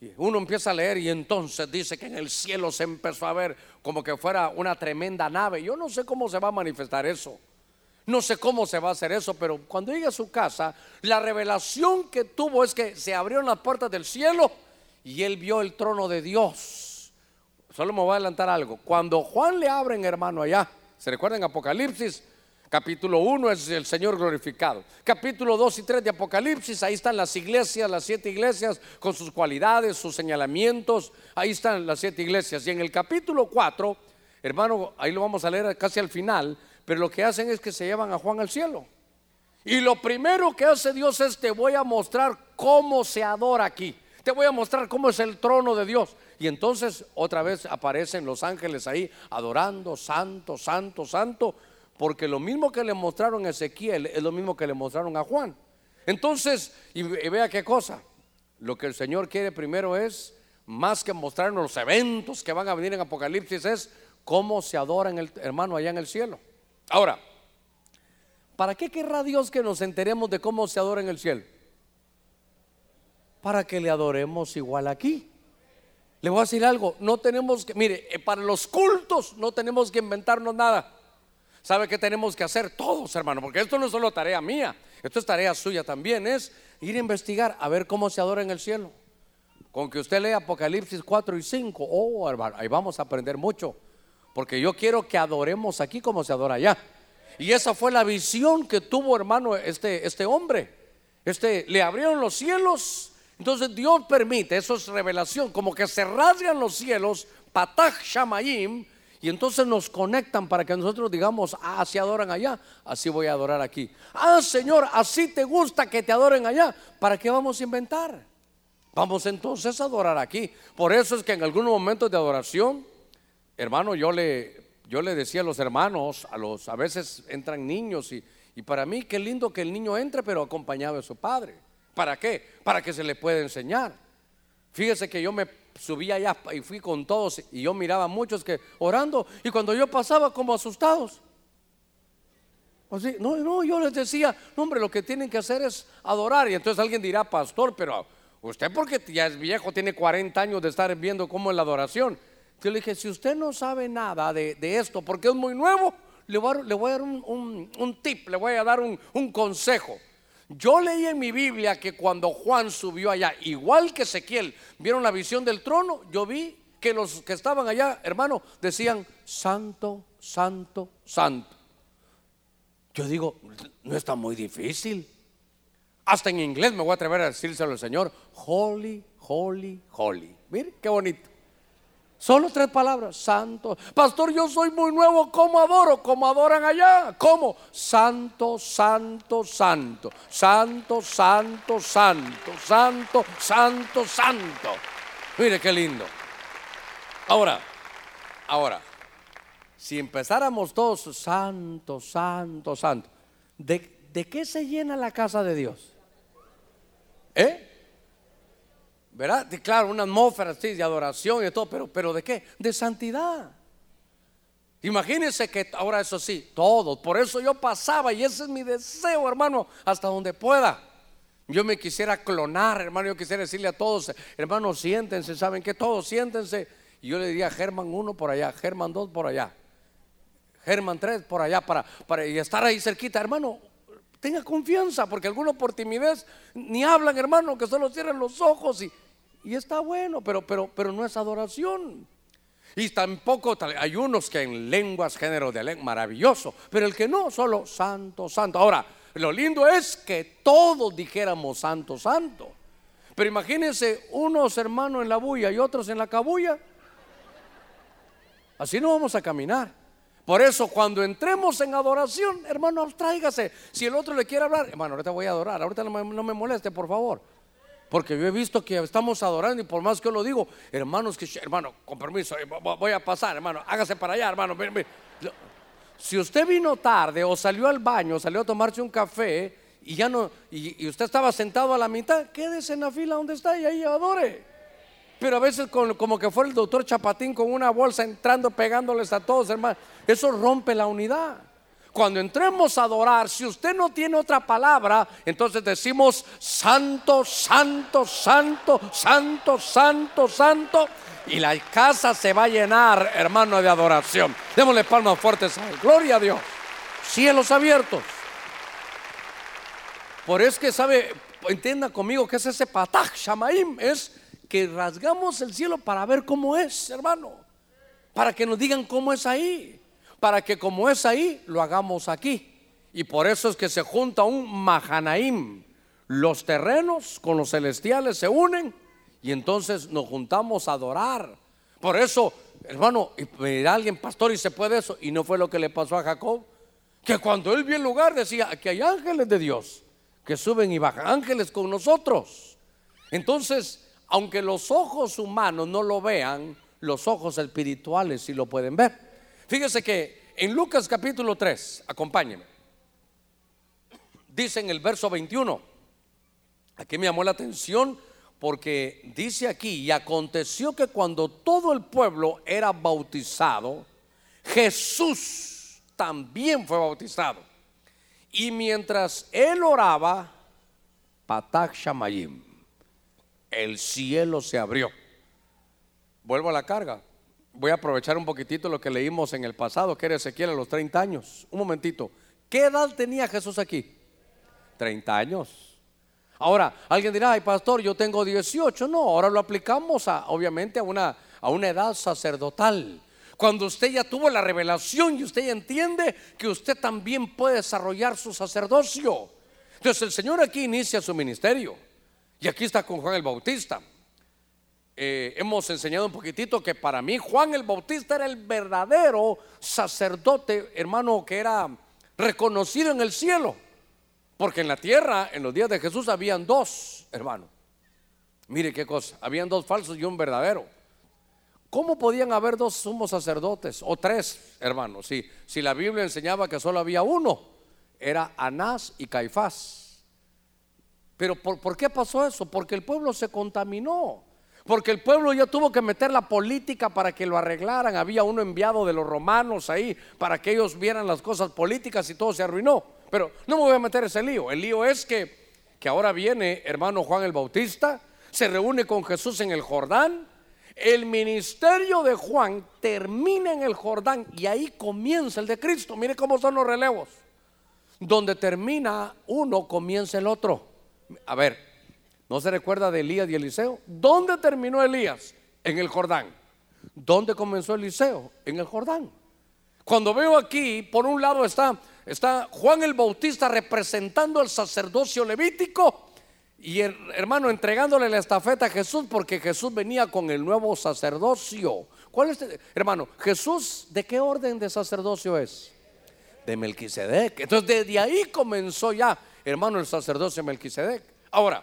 S1: Y uno empieza a leer y entonces dice que en el cielo se empezó a ver como que fuera una tremenda nave. Yo no sé cómo se va a manifestar eso. No sé cómo se va a hacer eso, pero cuando llegue a su casa, la revelación que tuvo es que se abrieron las puertas del cielo y él vio el trono de Dios Solo me voy a adelantar algo. Cuando Juan le abren, hermano, allá, ¿se recuerdan Apocalipsis? Capítulo 1 es el Señor glorificado. Capítulo 2 y 3 de Apocalipsis, ahí están las iglesias, las siete iglesias con sus cualidades, sus señalamientos. Ahí están las siete iglesias. Y en el capítulo 4, hermano, ahí lo vamos a leer casi al final, pero lo que hacen es que se llevan a Juan al cielo. Y lo primero que hace Dios es te voy a mostrar cómo se adora aquí. Te voy a mostrar cómo es el trono de Dios. Y entonces otra vez aparecen los ángeles ahí adorando, santo, santo, santo, porque lo mismo que le mostraron a Ezequiel es lo mismo que le mostraron a Juan. Entonces, y, vea qué cosa, lo que el Señor quiere primero es, más que mostrarnos los eventos que van a venir en Apocalipsis, es cómo se adora en el hermano allá en el cielo. Ahora, ¿para qué querrá Dios que nos enteremos de cómo se adora en el cielo? Para que le adoremos igual aquí. Le voy a decir algo, no tenemos que, mire, eh, para los cultos no tenemos que inventarnos nada. ¿Sabe qué tenemos que hacer todos, hermano? Porque esto no es solo tarea mía, esto es tarea suya también, es ir a investigar, a ver cómo se adora en el cielo. Con que usted lea Apocalipsis 4 y 5, oh, hermano, ahí vamos a aprender mucho. Porque yo quiero que adoremos aquí como se adora allá. Y esa fue la visión que tuvo, hermano, este, este hombre. Este, le abrieron los cielos entonces Dios permite, eso es revelación, como que se rasgan los cielos, patach shamayim, y entonces nos conectan para que nosotros digamos, ah, si adoran allá, así voy a adorar aquí. Ah, Señor, así te gusta que te adoren allá, ¿para qué vamos a inventar? Vamos entonces a adorar aquí. Por eso es que en algunos momentos de adoración, hermano, yo le, yo le decía a los hermanos, a los, a veces entran niños y, y para mí qué lindo que el niño entre, pero acompañado de su padre. ¿Para qué? Para que se le pueda enseñar. Fíjese que yo me subí allá y fui con todos y yo miraba a muchos que orando y cuando yo pasaba como asustados. Así, no, no, yo les decía, no, hombre, lo que tienen que hacer es adorar. Y entonces alguien dirá, pastor, pero usted porque ya es viejo, tiene 40 años de estar viendo cómo es la adoración. Yo le dije, si usted no sabe nada de, esto, porque es muy nuevo, le voy a, dar un, tip, le voy a dar un consejo. Yo leí en mi Biblia que cuando Juan subió allá, igual que Ezequiel, vieron la visión del trono, yo vi que los que estaban allá, hermano, decían, santo, santo, santo. Yo digo, no está muy difícil. Hasta en inglés me voy a atrever a decírselo al Señor, holy, holy, holy. Mire, qué bonito. Solo tres palabras, santo. Pastor, yo soy muy nuevo, ¿cómo adoro? ¿Cómo adoran allá? ¿Cómo? Santo, santo, santo. Santo, santo, santo. Santo, santo, santo. Mire qué lindo. Ahora, ahora, si empezáramos todos, santo, santo, santo, ¿de, de qué se llena la casa de Dios? ¿Eh? ¿Verdad? Claro, una atmósfera así de adoración y todo, pero, pero ¿de qué? De santidad. Imagínense que ahora eso sí, todo, por eso yo pasaba y ese es mi deseo, hermano, hasta donde pueda. Yo me quisiera clonar, hermano, yo quisiera decirle a todos, hermanos, siéntense, ¿saben que Todos siéntense. Y yo le diría Germán uno por allá, Germán dos por allá. Germán 3 por allá para, para y estar ahí cerquita, hermano. Tenga confianza, porque algunos por timidez ni hablan, hermano, que solo cierran los ojos y, y está bueno, pero, pero, pero no es adoración. Y tampoco hay unos que en lenguas, género de lengua, maravilloso, pero el que no, solo santo, santo. Ahora, lo lindo es que todos dijéramos santo, santo. Pero imagínense unos hermanos en la bulla y otros en la cabulla. Así no vamos a caminar. Por eso cuando entremos en adoración, hermano, abstráigase. Si el otro le quiere hablar, hermano, ahorita voy a adorar, ahorita no me, moleste, por favor. Porque yo he visto que estamos adorando y por más que yo lo digo, hermanos, que hermano, con permiso, eh, voy a pasar, hermano, hágase para allá, hermano. Si usted vino tarde o salió al baño, salió a tomarse un café y ya no, y, usted estaba sentado a la mitad, quédese en la fila donde está y ahí adore. Pero a veces como que fue el doctor Chapatín con una bolsa entrando, pegándoles a todos, hermano. Eso rompe la unidad. Cuando entremos a adorar, si usted no tiene otra palabra, entonces decimos santo, santo, santo, santo, santo, santo. Y la casa se va a llenar, hermano, de adoración. Démosle palmas fuertes. Gloria a Dios. Cielos abiertos. Por eso que sabe, entienda conmigo que es ese pataj shamaim, es que rasgamos el cielo para ver cómo es, hermano. Para que nos digan cómo es ahí. Para que como es ahí, lo hagamos aquí. Y por eso es que se junta un Mahanaim. Los terrenos con los celestiales se unen y entonces nos juntamos a adorar. Por eso, hermano, y alguien pastor y se puede eso. Y no fue lo que le pasó a Jacob. Que cuando él vio el lugar decía, que hay ángeles de Dios que suben y bajan, ángeles con nosotros. Entonces, aunque los ojos humanos no lo vean, los ojos espirituales sí lo pueden ver. Fíjese que en Lucas capítulo 3, acompáñenme, dice en el verso 21, aquí me llamó la atención porque dice aquí, y aconteció que cuando todo el pueblo era bautizado, Jesús también fue bautizado. Y mientras él oraba, Patak Shamayim, el cielo se abrió. Vuelvo a la carga. Voy a aprovechar un poquitito lo que leímos en el pasado, que era Ezequiel a los 30 años. Un momentito. ¿Qué edad tenía Jesús aquí? 30 años. Ahora, alguien dirá, ay pastor, yo tengo 18. No, ahora lo aplicamos a, obviamente a una, a una edad sacerdotal. Cuando usted ya tuvo la revelación y usted ya entiende que usted también puede desarrollar su sacerdocio. Entonces el Señor aquí inicia su ministerio. Y aquí está con Juan el Bautista. Eh, hemos enseñado un poquitito que para mí Juan el Bautista era el verdadero sacerdote, hermano, que era reconocido en el cielo. Porque en la tierra, en los días de Jesús, habían dos, hermano. Mire qué cosa, habían dos falsos y un verdadero. ¿Cómo podían haber dos sumos sacerdotes o tres, hermanos? Si, si la Biblia enseñaba que solo había uno, era Anás y Caifás. Pero ¿por, qué pasó eso? Porque el pueblo se contaminó. Porque el pueblo ya tuvo que meter la política para que lo arreglaran. Había uno enviado de los romanos ahí para que ellos vieran las cosas políticas y todo se arruinó. Pero no me voy a meter ese lío. El lío es que, que ahora viene hermano Juan el Bautista, se reúne con Jesús en el Jordán el ministerio de Juan termina en el Jordán y ahí comienza el de Cristo. Mire cómo son los relevos. Donde termina uno, comienza el otro. A ver, ¿no se recuerda de Elías y Eliseo? ¿Dónde terminó Elías? En el Jordán. ¿Dónde comenzó Eliseo? En el Jordán. Cuando veo aquí, por un lado está, está Juan el Bautista representando el sacerdocio levítico y hermano, entregándole la estafeta a Jesús porque Jesús venía con el nuevo sacerdocio. ¿Cuál es, hermano? Jesús, ¿de qué orden de sacerdocio es? De Melquisedec. Entonces, desde ahí comenzó ya, hermano, el sacerdocio de Melquisedec. Ahora,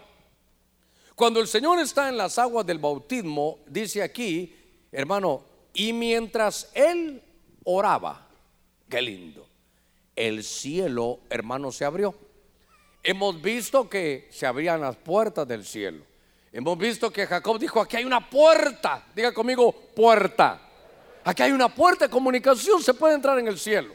S1: cuando el Señor está en las aguas del bautismo, dice aquí, hermano, y mientras él oraba, qué lindo, el cielo, hermano, se abrió. Hemos visto que se abrían las puertas del cielo. Hemos visto que Jacob dijo, aquí hay una puerta. Diga conmigo, puerta. Aquí hay una puerta de comunicación, se puede entrar en el cielo.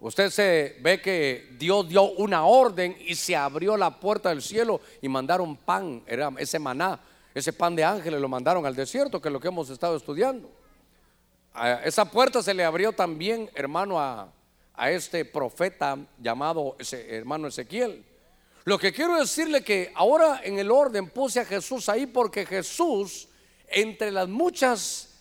S1: Usted se ve que Dios dio una orden y se abrió la puerta del cielo y mandaron pan, era ese maná, ese pan de ángeles lo mandaron al desierto, que es lo que hemos estado estudiando. esa puerta se le abrió también, hermano, a, a este profeta llamado hermano Ezequiel. Lo que quiero decirle que ahora en el orden puse a Jesús ahí porque Jesús, entre las muchas,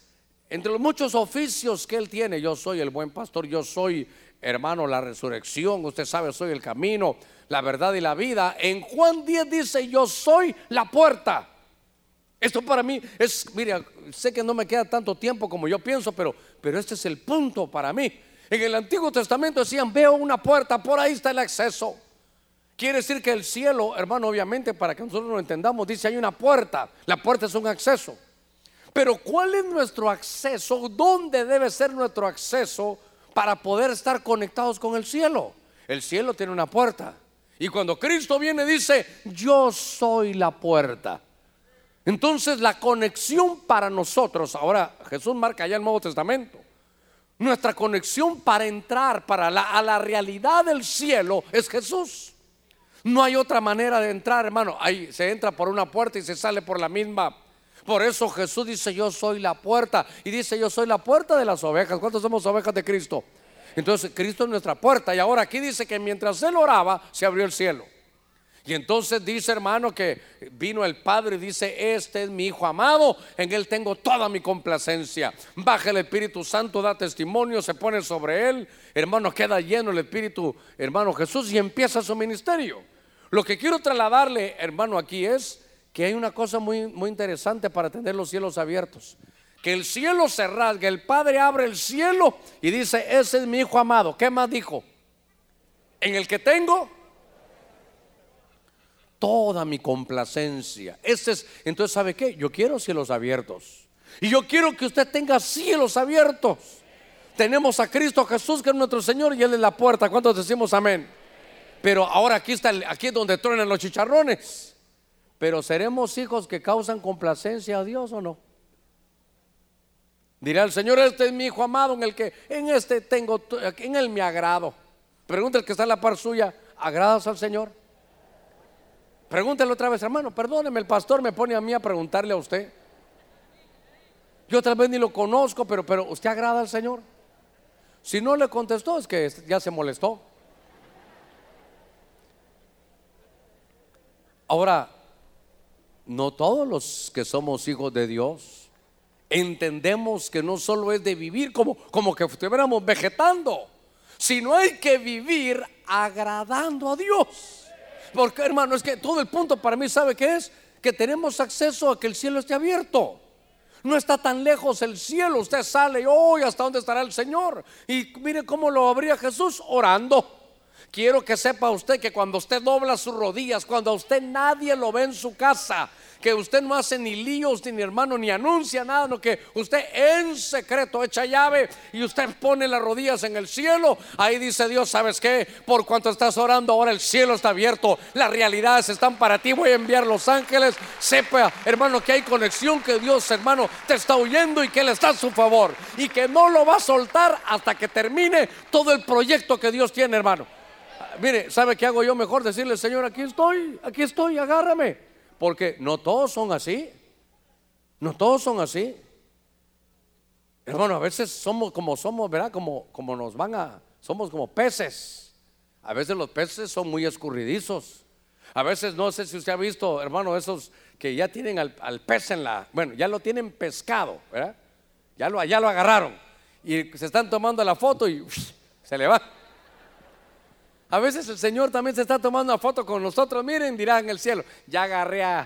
S1: entre los muchos oficios que él tiene, yo soy el buen pastor, yo soy hermano la resurrección, usted sabe, soy el camino, la verdad y la vida. En Juan 10 dice, yo soy la puerta. Esto para mí es, mira, sé que no me queda tanto tiempo como yo pienso, pero, pero este es el punto para mí. En el Antiguo Testamento decían, veo una puerta, por ahí está el acceso. Quiere decir que el cielo, hermano, obviamente, para que nosotros lo entendamos, dice, hay una puerta. La puerta es un acceso. Pero ¿cuál es nuestro acceso? ¿Dónde debe ser nuestro acceso para poder estar conectados con el cielo? El cielo tiene una puerta. Y cuando Cristo viene dice, yo soy la puerta. Entonces la conexión para nosotros, ahora Jesús marca ya el Nuevo Testamento, nuestra conexión para entrar para la, a la realidad del cielo es Jesús. No hay otra manera de entrar, hermano. Ahí se entra por una puerta y se sale por la misma. Por eso Jesús dice, yo soy la puerta. Y dice, yo soy la puerta de las ovejas. ¿Cuántos somos ovejas de Cristo? Entonces Cristo es nuestra puerta. Y ahora aquí dice que mientras él oraba, se abrió el cielo. Y entonces dice hermano que vino el Padre y dice, este es mi Hijo amado, en él tengo toda mi complacencia. Baja el Espíritu Santo, da testimonio, se pone sobre él. Hermano, queda lleno el Espíritu, hermano Jesús, y empieza su ministerio. Lo que quiero trasladarle, hermano, aquí es que hay una cosa muy, muy interesante para tener los cielos abiertos. Que el cielo se rasgue, el Padre abre el cielo y dice, ese es mi Hijo amado. ¿Qué más dijo? En el que tengo toda mi complacencia. Ese es, entonces, ¿sabe qué? Yo quiero cielos abiertos. Y yo quiero que usted tenga cielos abiertos. Tenemos a Cristo Jesús, que es nuestro Señor, y Él es la puerta. ¿Cuántos decimos amén? Pero ahora aquí está, aquí es donde truenan los chicharrones. Pero seremos hijos que causan complacencia a Dios o no? Dirá el Señor, este es mi hijo amado en el que en este tengo, en él me agrado. Pregunta que está en la par suya, ¿agradas al Señor? Pregúntele otra vez, hermano, perdóneme, el pastor me pone a mí a preguntarle a usted. Yo tal vez ni lo conozco, pero, pero ¿usted agrada al Señor? Si no le contestó, es que ya se molestó. Ahora, no todos los que somos hijos de Dios entendemos que no solo es de vivir como, como que estuviéramos vegetando, sino hay que vivir agradando a Dios. Porque hermano, es que todo el punto para mí, ¿sabe qué es? Que tenemos acceso a que el cielo esté abierto. No está tan lejos el cielo. Usted sale y hoy hasta dónde estará el Señor. Y mire cómo lo abría Jesús orando. Quiero que sepa usted que cuando usted dobla sus rodillas, cuando a usted nadie lo ve en su casa, que usted no hace ni líos, ni, hermano, ni anuncia nada, no que usted en secreto echa llave y usted pone las rodillas en el cielo. Ahí dice Dios, ¿sabes qué? Por cuanto estás orando, ahora el cielo está abierto, las realidades están para ti. Voy a enviar los ángeles. Sepa, hermano, que hay conexión, que Dios, hermano, te está oyendo y que Él está a su favor y que no lo va a soltar hasta que termine todo el proyecto que Dios tiene, hermano. Mire, ¿sabe qué hago yo mejor? Decirle, Señor, aquí estoy, aquí estoy, agárrame. Porque no todos son así. No todos son así. Hermano, a veces somos como somos, ¿verdad? Como, como nos van a, somos como peces. A veces los peces son muy escurridizos. A veces no sé si usted ha visto, hermano, esos que ya tienen al, pez en la, bueno, ya lo tienen pescado, ¿verdad? Ya lo, ya lo agarraron. Y se están tomando la foto y se le va. A veces el Señor también se está tomando una foto con nosotros. Miren, dirá en el cielo, ya agarré a,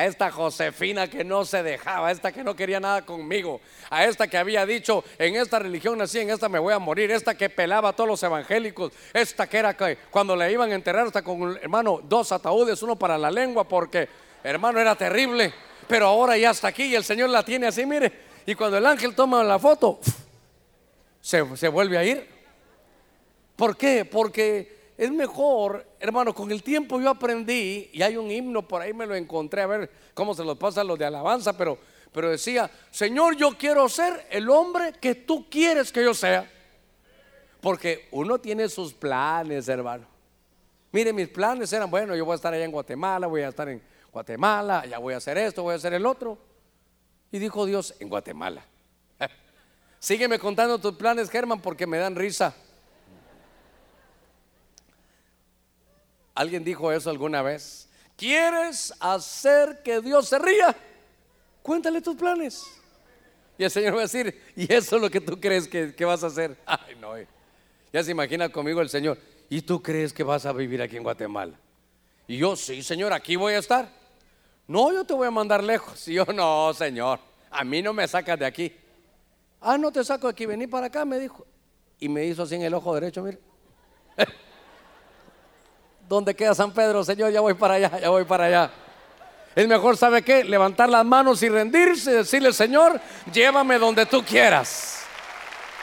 S1: esta Josefina que no se dejaba, a esta que no quería nada conmigo, a esta que había dicho, en esta religión nací, en esta me voy a morir, esta que pelaba a todos los evangélicos, esta que era que cuando le iban a enterrar hasta con, hermano, dos ataúdes, uno para la lengua, porque, hermano, era terrible. Pero ahora ya está aquí y el Señor la tiene así, mire. Y cuando el ángel toma la foto, se, se vuelve a ir. ¿Por qué? Porque es mejor, hermano, con el tiempo yo aprendí, y hay un himno por ahí me lo encontré, a ver cómo se los pasa los de alabanza, pero, pero decía, Señor, yo quiero ser el hombre que tú quieres que yo sea. Porque uno tiene sus planes, hermano. Mire, mis planes eran, bueno, yo voy a estar allá en Guatemala, voy a estar en Guatemala, ya voy a hacer esto, voy a hacer el otro. Y dijo Dios, en Guatemala. Sígueme contando tus planes, Germán, porque me dan risa. ¿Alguien dijo eso alguna vez? ¿Quieres hacer que Dios se ría? Cuéntale tus planes. Y el Señor va a decir, ¿y eso es lo que tú crees que, vas a hacer? Ay, no. Eh. Ya se imagina conmigo el Señor. ¿Y tú crees que vas a vivir aquí en Guatemala? Y yo, sí, Señor, aquí voy a estar. No, yo te voy a mandar lejos. Y yo, no, Señor, a mí no me sacas de aquí. Ah, no te saco de aquí, vení para acá, me dijo. Y me hizo así en el ojo derecho, mire. ¿Dónde queda San Pedro, Señor? Ya voy para allá, ya voy para allá. Es mejor, ¿sabe qué? Levantar las manos y rendirse decirle, Señor, llévame donde tú quieras.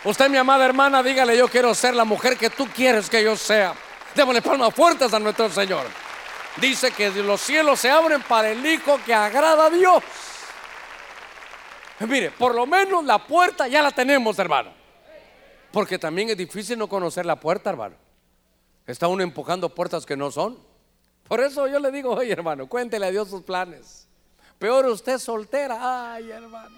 S1: Usted, mi amada hermana, dígale, yo quiero ser la mujer que tú quieres que yo sea. Démosle palmas fuertes a nuestro Señor. Dice que los cielos se abren para el Hijo que agrada a Dios. Mire, por lo menos la puerta ya la tenemos, hermano. Porque también es difícil no conocer la puerta, hermano. Está uno empujando puertas que no son. Por eso yo le digo, oye hermano, cuéntele a Dios sus planes. Peor usted soltera, ay hermano.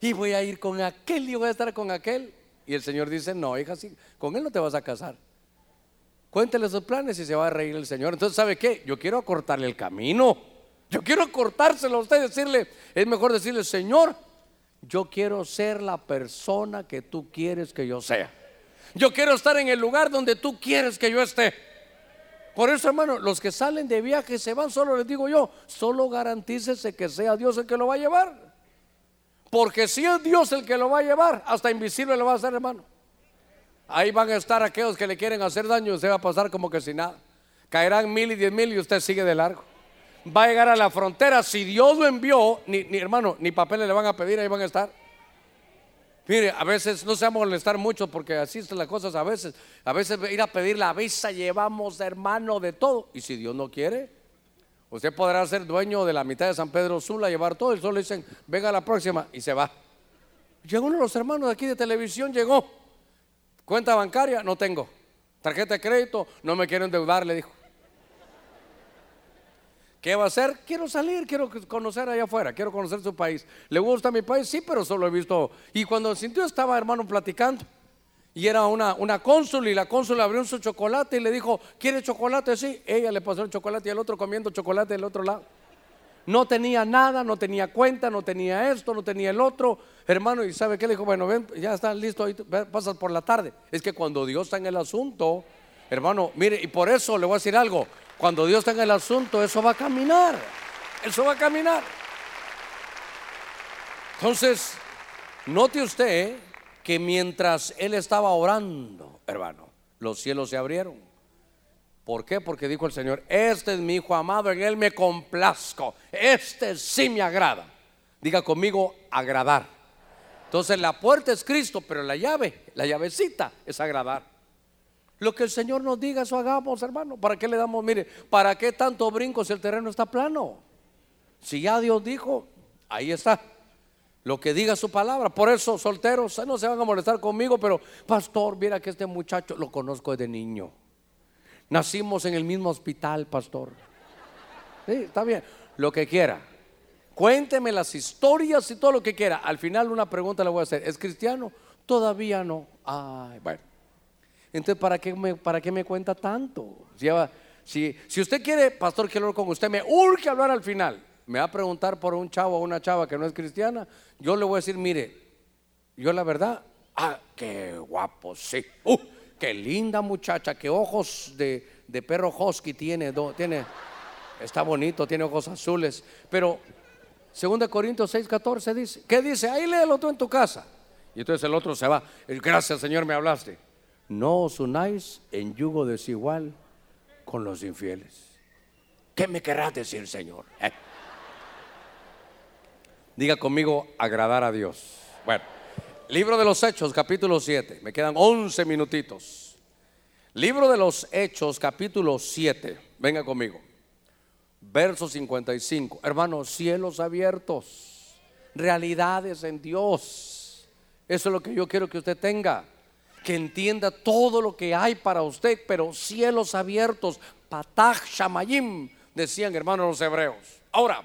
S1: Y voy a ir con aquel y voy a estar con aquel. Y el Señor dice, no, hija, sí, con él no te vas a casar. Cuéntele sus planes y se va a reír el Señor. Entonces, ¿sabe qué? Yo quiero acortarle el camino. Yo quiero cortárselo a usted y decirle, es mejor decirle, Señor, yo quiero ser la persona que tú quieres que yo sea. Yo quiero estar en el lugar donde tú quieres que yo esté. Por eso, hermano, los que salen de viaje se van, solo les digo yo, solo garantícese que sea Dios el que lo va a llevar. Porque si es Dios el que lo va a llevar, hasta invisible lo va a hacer, hermano. Ahí van a estar aquellos que le quieren hacer daño y se va a pasar como que sin nada. Caerán mil y diez mil y usted sigue de largo. Va a llegar a la frontera. Si Dios lo envió, ni, ni hermano, ni papeles le van a pedir, ahí van a estar. Mire, a veces no se va a molestar mucho porque así están las cosas a veces. A veces ir a pedir la visa llevamos hermano de todo. Y si Dios no quiere, usted podrá ser dueño de la mitad de San Pedro Sula, llevar todo. Y solo le dicen, venga la próxima y se va. Llegó uno de los hermanos aquí de televisión, llegó. Cuenta bancaria, no tengo. Tarjeta de crédito, no me quiero endeudar, le dijo. ¿Qué va a hacer? Quiero salir, quiero conocer allá afuera, quiero conocer su país. ¿Le gusta mi país? Sí, pero solo he visto. Y cuando sintió estaba hermano platicando. Y era una, una cónsul y la cónsul abrió su chocolate y le dijo, ¿quiere chocolate? Sí. Ella le pasó el chocolate y el otro comiendo chocolate del otro lado. No tenía nada, no tenía cuenta, no tenía esto, no tenía el otro. Hermano, ¿y sabe qué? Le dijo, bueno, ven, ya está listo, ahí pasas por la tarde. Es que cuando Dios está en el asunto, hermano, mire, y por eso le voy a decir algo. Cuando Dios en el asunto, eso va a caminar. Eso va a caminar. Entonces, note usted que mientras él estaba orando, hermano, los cielos se abrieron. ¿Por qué? Porque dijo el Señor, este es mi hijo amado, en él me complazco. Este sí me agrada. Diga conmigo, agradar. Entonces la puerta es Cristo, pero la llave, la llavecita es agradar. Lo que el Señor nos diga, eso hagamos, hermano. ¿Para qué le damos? Mire, ¿para qué tanto brinco si el terreno está plano? Si ya Dios dijo, ahí está. Lo que diga su palabra. Por eso, solteros, no se van a molestar conmigo, pero pastor, mira que este muchacho lo conozco desde niño. Nacimos en el mismo hospital, pastor. Sí, está bien. Lo que quiera. Cuénteme las historias y todo lo que quiera. Al final una pregunta le voy a hacer. ¿Es cristiano? Todavía no. Ay, bueno. Entonces, ¿para qué me, para qué me cuenta tanto? Si, si, usted quiere, pastor, quiero hablar con usted, me urge hablar al final. Me va a preguntar por un chavo o una chava que no es cristiana. Yo le voy a decir, mire, yo la verdad, ah, qué guapo, sí. Uh, qué linda muchacha, qué ojos de, de perro husky tiene, tiene, está bonito, tiene ojos azules. Pero 2 Corintios 6, 14 dice, ¿qué dice? Ahí léelo tú en tu casa. Y entonces el otro se va. Gracias, Señor, me hablaste no os unáis en yugo desigual con los infieles. ¿Qué me querrás decir, Señor? Eh. Diga conmigo, agradar a Dios. Bueno, libro de los Hechos, capítulo 7. Me quedan 11 minutitos. Libro de los Hechos, capítulo 7. Venga conmigo. Verso 55. Hermanos, cielos abiertos. Realidades en Dios. Eso es lo que yo quiero que usted tenga que entienda todo lo que hay para usted, pero cielos abiertos, patach shamayim, decían hermanos los hebreos. Ahora,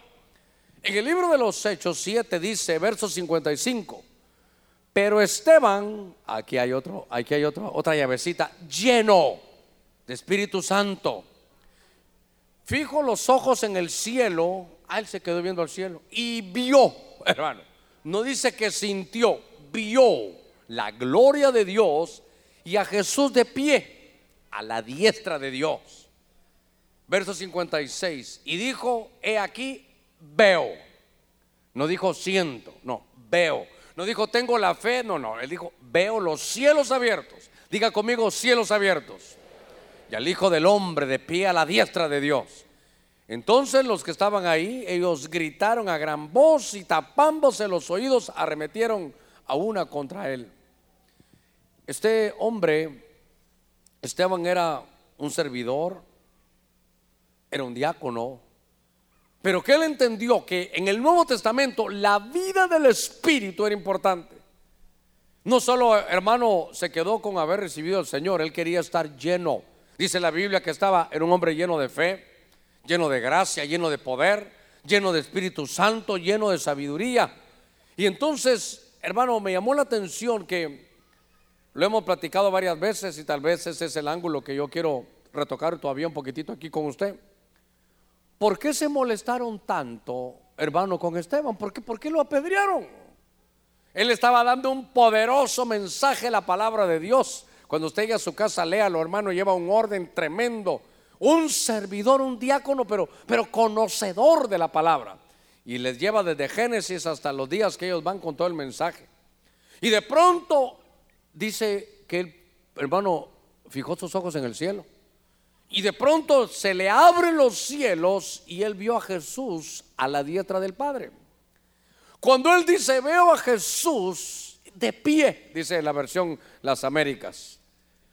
S1: en el libro de los Hechos 7 dice, verso 55, Pero Esteban, aquí hay otro, aquí hay otro, otra llavecita, lleno de Espíritu Santo. Fijo los ojos en el cielo, ah, él se quedó viendo al cielo y vio, hermano. No dice que sintió, vio la gloria de Dios y a Jesús de pie a la diestra de Dios. Verso 56. Y dijo, he aquí, veo. No dijo siento, no, veo. No dijo tengo la fe, no, no. Él dijo, veo los cielos abiertos. Diga conmigo, cielos abiertos. Y al Hijo del Hombre de pie a la diestra de Dios. Entonces los que estaban ahí, ellos gritaron a gran voz y tapándose los oídos, arremetieron a una contra él. Este hombre, Esteban era un servidor, era un diácono, pero que él entendió que en el Nuevo Testamento la vida del Espíritu era importante. No solo hermano se quedó con haber recibido al Señor, él quería estar lleno. Dice la Biblia que estaba, era un hombre lleno de fe, lleno de gracia, lleno de poder, lleno de Espíritu Santo, lleno de sabiduría. Y entonces, hermano, me llamó la atención que lo hemos platicado varias veces y tal vez ese es el ángulo que yo quiero retocar todavía un poquitito aquí con usted. ¿Por qué se molestaron tanto, hermano, con Esteban? ¿Por qué, ¿Por qué lo apedrearon? Él estaba dando un poderoso mensaje, la palabra de Dios. Cuando usted llegue a su casa, léalo, hermano, lleva un orden tremendo un servidor, un diácono, pero, pero conocedor de la palabra. Y les lleva desde Génesis hasta los días que ellos van con todo el mensaje. Y de pronto dice que el hermano fijó sus ojos en el cielo. Y de pronto se le abren los cielos y él vio a Jesús a la diestra del Padre. Cuando él dice, veo a Jesús de pie, dice la versión Las Américas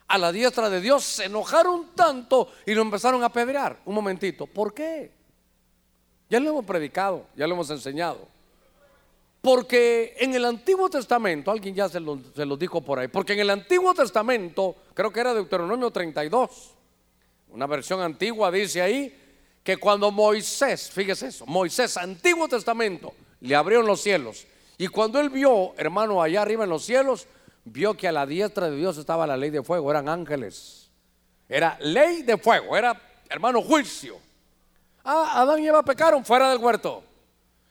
S1: a la diestra de Dios, se enojaron tanto y lo empezaron a apedrear. Un momentito, ¿por qué? Ya lo hemos predicado, ya lo hemos enseñado. Porque en el Antiguo Testamento, alguien ya se lo, se dijo por ahí, porque en el Antiguo Testamento, creo que era Deuteronomio 32, una versión antigua dice ahí que cuando Moisés, fíjese eso, Moisés, Antiguo Testamento, le abrieron los cielos. Y cuando él vio, hermano, allá arriba en los cielos, vio que a la diestra de Dios estaba la ley de fuego, eran ángeles. Era ley de fuego, era, hermano, juicio. Ah, Adán y Eva pecaron fuera del huerto.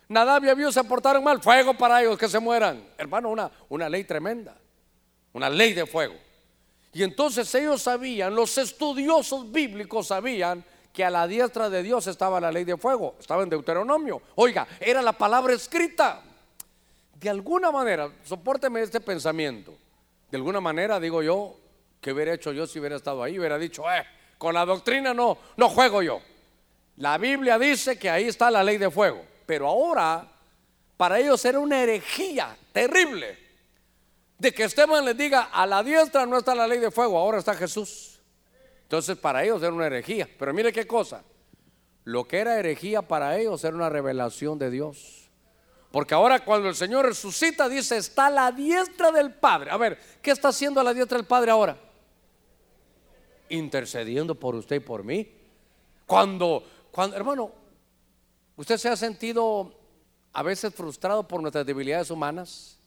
S1: Nadab y Abiú se portaron mal, fuego para ellos que se mueran. Hermano, una, una ley tremenda, una ley de fuego. Y entonces ellos sabían, los estudiosos bíblicos sabían que a la diestra de Dios estaba la ley de fuego, estaba en Deuteronomio. Oiga, era la palabra escrita. De alguna manera, soporteme este pensamiento. De alguna manera, digo yo, que hubiera hecho yo si hubiera estado ahí? Hubiera dicho, eh, con la doctrina no, no juego yo. La Biblia dice que ahí está la ley de fuego, pero ahora para ellos era una herejía terrible de que Esteban les diga, a la diestra no está la ley de fuego, ahora está Jesús. Entonces para ellos era una herejía, pero mire qué cosa, lo que era herejía para ellos era una revelación de Dios. Porque ahora cuando el Señor resucita, dice, está a la diestra del Padre. A ver, ¿qué está haciendo a la diestra del Padre ahora? Intercediendo por usted y por mí. Cuando, cuando, hermano, usted se ha sentido a veces frustrado por nuestras debilidades humanas.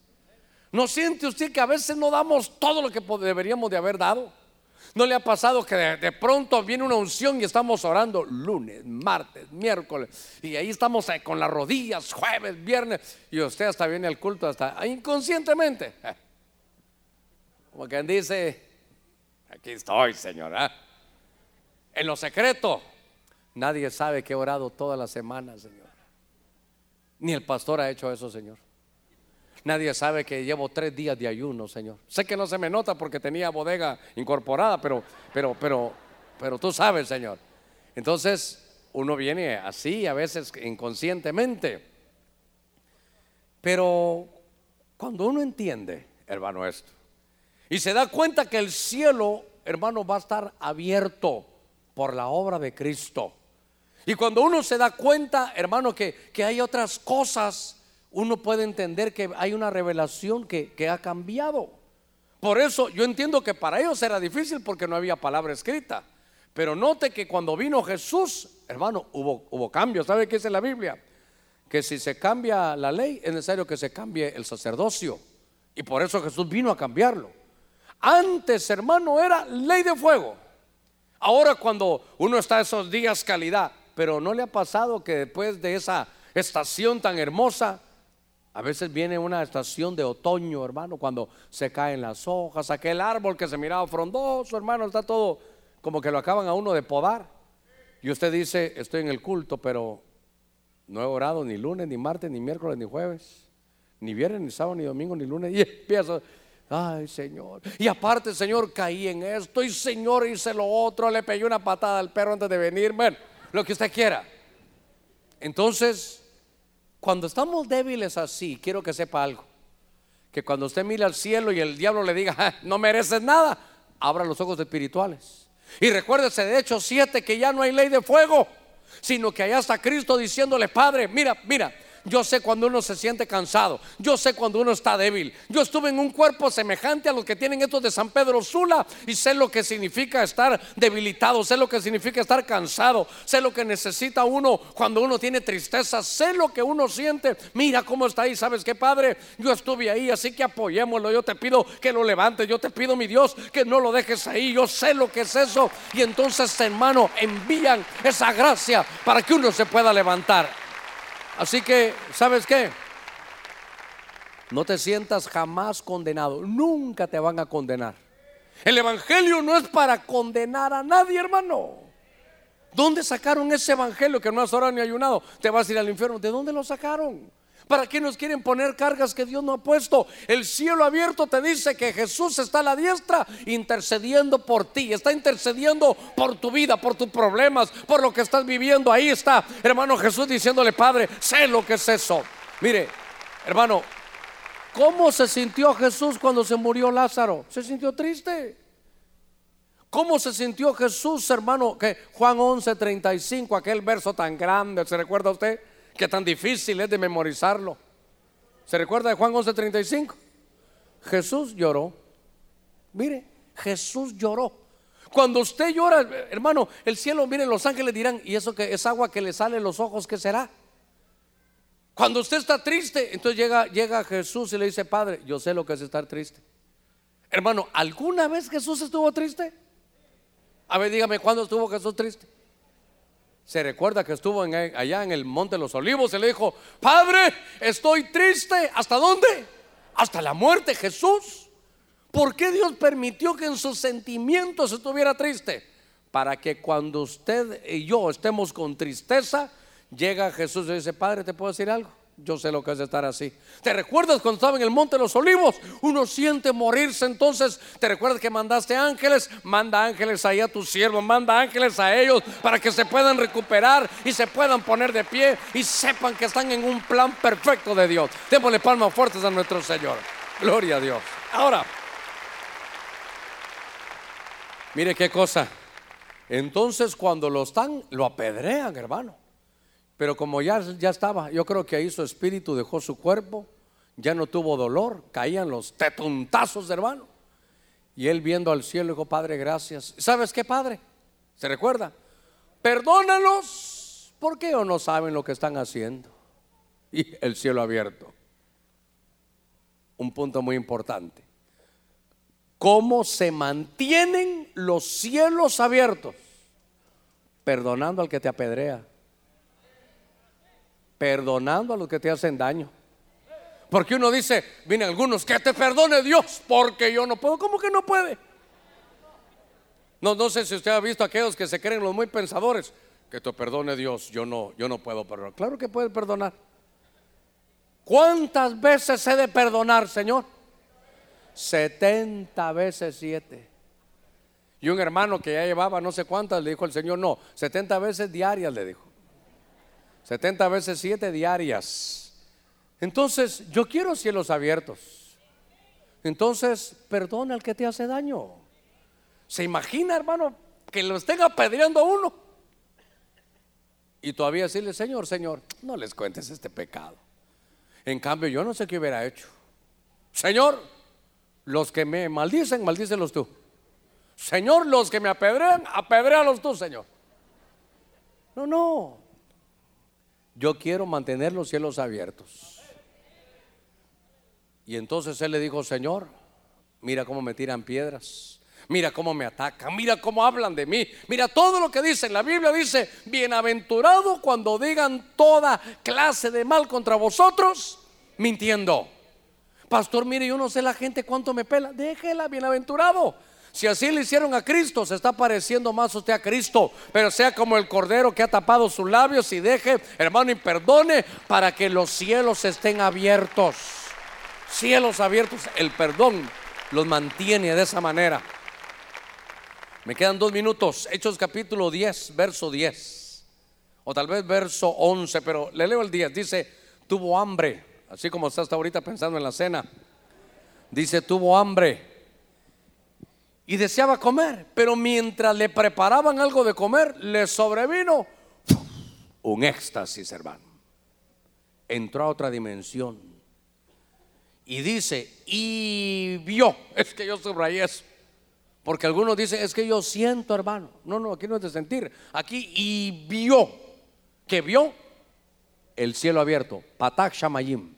S1: ¿No siente usted que a veces no damos todo lo que deberíamos de haber dado? ¿No le ha pasado que de, pronto viene una unción y estamos orando lunes, martes, miércoles y ahí estamos eh, con las rodillas, jueves, viernes y usted hasta viene al culto hasta inconscientemente? Como quien dice, aquí estoy, señora. En lo secreto, nadie sabe que he orado toda la semana, Señor. Ni el pastor ha hecho eso, Señor. Nadie sabe que llevo tres días de ayuno, Señor. Sé que no se me nota porque tenía bodega incorporada, pero, pero, pero, pero tú sabes, Señor. Entonces, uno viene así, a veces inconscientemente. Pero cuando uno entiende, hermano, esto, y se da cuenta que el cielo, hermano, va a estar abierto por la obra de Cristo. Y cuando uno se da cuenta, hermano, que, que hay otras cosas uno puede entender que hay una revelación que, ha cambiado. Por eso yo entiendo que para ellos era difícil porque no había palabra escrita. Pero note que cuando vino Jesús, hermano, hubo, hubo cambios. ¿Sabe qué dice la Biblia? Que si se cambia la ley, es necesario que se cambie el sacerdocio. Y por eso Jesús vino a cambiarlo. Antes, hermano, era ley de fuego. Ahora cuando uno está esos días calidad, pero no le ha pasado que después de esa estación tan hermosa, a veces viene una estación de otoño, hermano, cuando se caen las hojas, aquel árbol que se miraba frondoso, hermano, está todo como que lo acaban a uno de podar. Y usted dice, estoy en el culto, pero no he orado ni lunes, ni martes, ni miércoles, ni jueves, ni viernes, ni sábado, ni domingo, ni lunes. Y empiezo, ay Señor. Y aparte, Señor, caí en esto. Y Señor, hice lo otro. Le pegué una patada al perro antes de venir. Bueno, lo que usted quiera. Entonces, cuando estamos débiles así, quiero que sepa algo. Que cuando usted mire al cielo y el diablo le diga, no mereces nada, abra los ojos espirituales. Y recuérdese de hecho 7 que ya no hay ley de fuego, sino que allá está Cristo diciéndole, Padre, mira, mira, yo sé cuando uno se siente cansado. Yo sé cuando uno está débil. Yo estuve en un cuerpo semejante a los que tienen estos de San Pedro Sula y sé lo que significa estar debilitado. Sé lo que significa estar cansado. Sé lo que necesita uno cuando uno tiene tristeza. Sé lo que uno siente. Mira cómo está ahí. ¿Sabes qué, Padre? Yo estuve ahí, así que apoyémoslo. Yo te pido que lo levantes. Yo te pido, mi Dios, que no lo dejes ahí. Yo sé lo que es eso. Y entonces, hermano, envían esa gracia para que uno se pueda levantar. Así que, ¿sabes qué? No te sientas jamás condenado. Nunca te van a condenar. El Evangelio no es para condenar a nadie, hermano. ¿Dónde sacaron ese Evangelio que no has orado ni ayunado? Te vas a ir al infierno. ¿De dónde lo sacaron? ¿Para qué nos quieren poner cargas que Dios no ha puesto? El cielo abierto te dice que Jesús está a la diestra intercediendo por ti, está intercediendo por tu vida, por tus problemas, por lo que estás viviendo. Ahí está, hermano Jesús diciéndole, Padre, sé lo que es eso. Mire, hermano, ¿cómo se sintió Jesús cuando se murió Lázaro? Se sintió triste. ¿Cómo se sintió Jesús, hermano? Que Juan 11:35, aquel verso tan grande, ¿se recuerda usted? Que tan difícil es de memorizarlo. ¿Se recuerda de Juan 11:35? Jesús lloró. Mire, Jesús lloró. Cuando usted llora, hermano, el cielo, miren, los ángeles dirán, ¿y eso que es agua que le sale los ojos, qué será? Cuando usted está triste, entonces llega, llega Jesús y le dice, Padre, yo sé lo que es estar triste. Hermano, ¿alguna vez Jesús estuvo triste? A ver, dígame, ¿cuándo estuvo Jesús triste? Se recuerda que estuvo allá en el Monte de los Olivos y le dijo, Padre, estoy triste. ¿Hasta dónde? Hasta la muerte, Jesús. ¿Por qué Dios permitió que en sus sentimientos estuviera triste? Para que cuando usted y yo estemos con tristeza, llega Jesús y dice, Padre, ¿te puedo decir algo? Yo sé lo que es estar así. ¿Te recuerdas cuando estaba en el monte de los olivos? Uno siente morirse. Entonces, ¿te recuerdas que mandaste ángeles? Manda ángeles ahí a tu siervo, manda ángeles a ellos para que se puedan recuperar y se puedan poner de pie y sepan que están en un plan perfecto de Dios. Démosle palmas fuertes a nuestro Señor. Gloria a Dios. Ahora, mire qué cosa. Entonces, cuando lo están, lo apedrean, hermano. Pero como ya, ya estaba, yo creo que ahí su espíritu dejó su cuerpo, ya no tuvo dolor, caían los tetuntazos, hermano. Y él viendo al cielo dijo, Padre, gracias. ¿Sabes qué, Padre? ¿Se recuerda? Perdónalos porque ellos no saben lo que están haciendo. Y el cielo abierto. Un punto muy importante. ¿Cómo se mantienen los cielos abiertos? Perdonando al que te apedrea perdonando a los que te hacen daño. Porque uno dice, vienen algunos, que te perdone Dios, porque yo no puedo. ¿Cómo que no puede? No, no sé si usted ha visto a aquellos que se creen los muy pensadores, que te perdone Dios, yo no, yo no puedo perdonar. Claro que puede perdonar. ¿Cuántas veces he de perdonar, Señor? 70 veces 7. Y un hermano que ya llevaba no sé cuántas le dijo el Señor, no, 70 veces diarias le dijo. 70 veces 7 diarias. Entonces, yo quiero cielos abiertos. Entonces, perdona al que te hace daño. ¿Se imagina, hermano, que lo estén apedreando a uno? Y todavía decirle, Señor, Señor, no les cuentes este pecado. En cambio, yo no sé qué hubiera hecho. Señor, los que me maldicen, maldícelos tú. Señor, los que me apedrean, apedréalos tú, Señor. No, no. Yo quiero mantener los cielos abiertos. Y entonces él le dijo, Señor, mira cómo me tiran piedras. Mira cómo me atacan, mira cómo hablan de mí, mira todo lo que dicen. La Biblia dice, bienaventurado cuando digan toda clase de mal contra vosotros, mintiendo. Pastor, mire, yo no sé la gente cuánto me pela. Déjela, bienaventurado. Si así le hicieron a Cristo, se está pareciendo más usted a Cristo. Pero sea como el cordero que ha tapado sus labios y deje, hermano, y perdone para que los cielos estén abiertos. Cielos abiertos. El perdón los mantiene de esa manera. Me quedan dos minutos. Hechos capítulo 10, verso 10. O tal vez verso 11, pero le leo el 10. Dice, tuvo hambre. Así como está hasta ahorita pensando en la cena. Dice, tuvo hambre y deseaba comer, pero mientras le preparaban algo de comer, le sobrevino un éxtasis, hermano. Entró a otra dimensión. Y dice, y vio, es que yo subrayé eso, porque algunos dicen, es que yo siento, hermano. No, no, aquí no es de sentir. Aquí, y vio, que vio el cielo abierto, Patak Shamayim,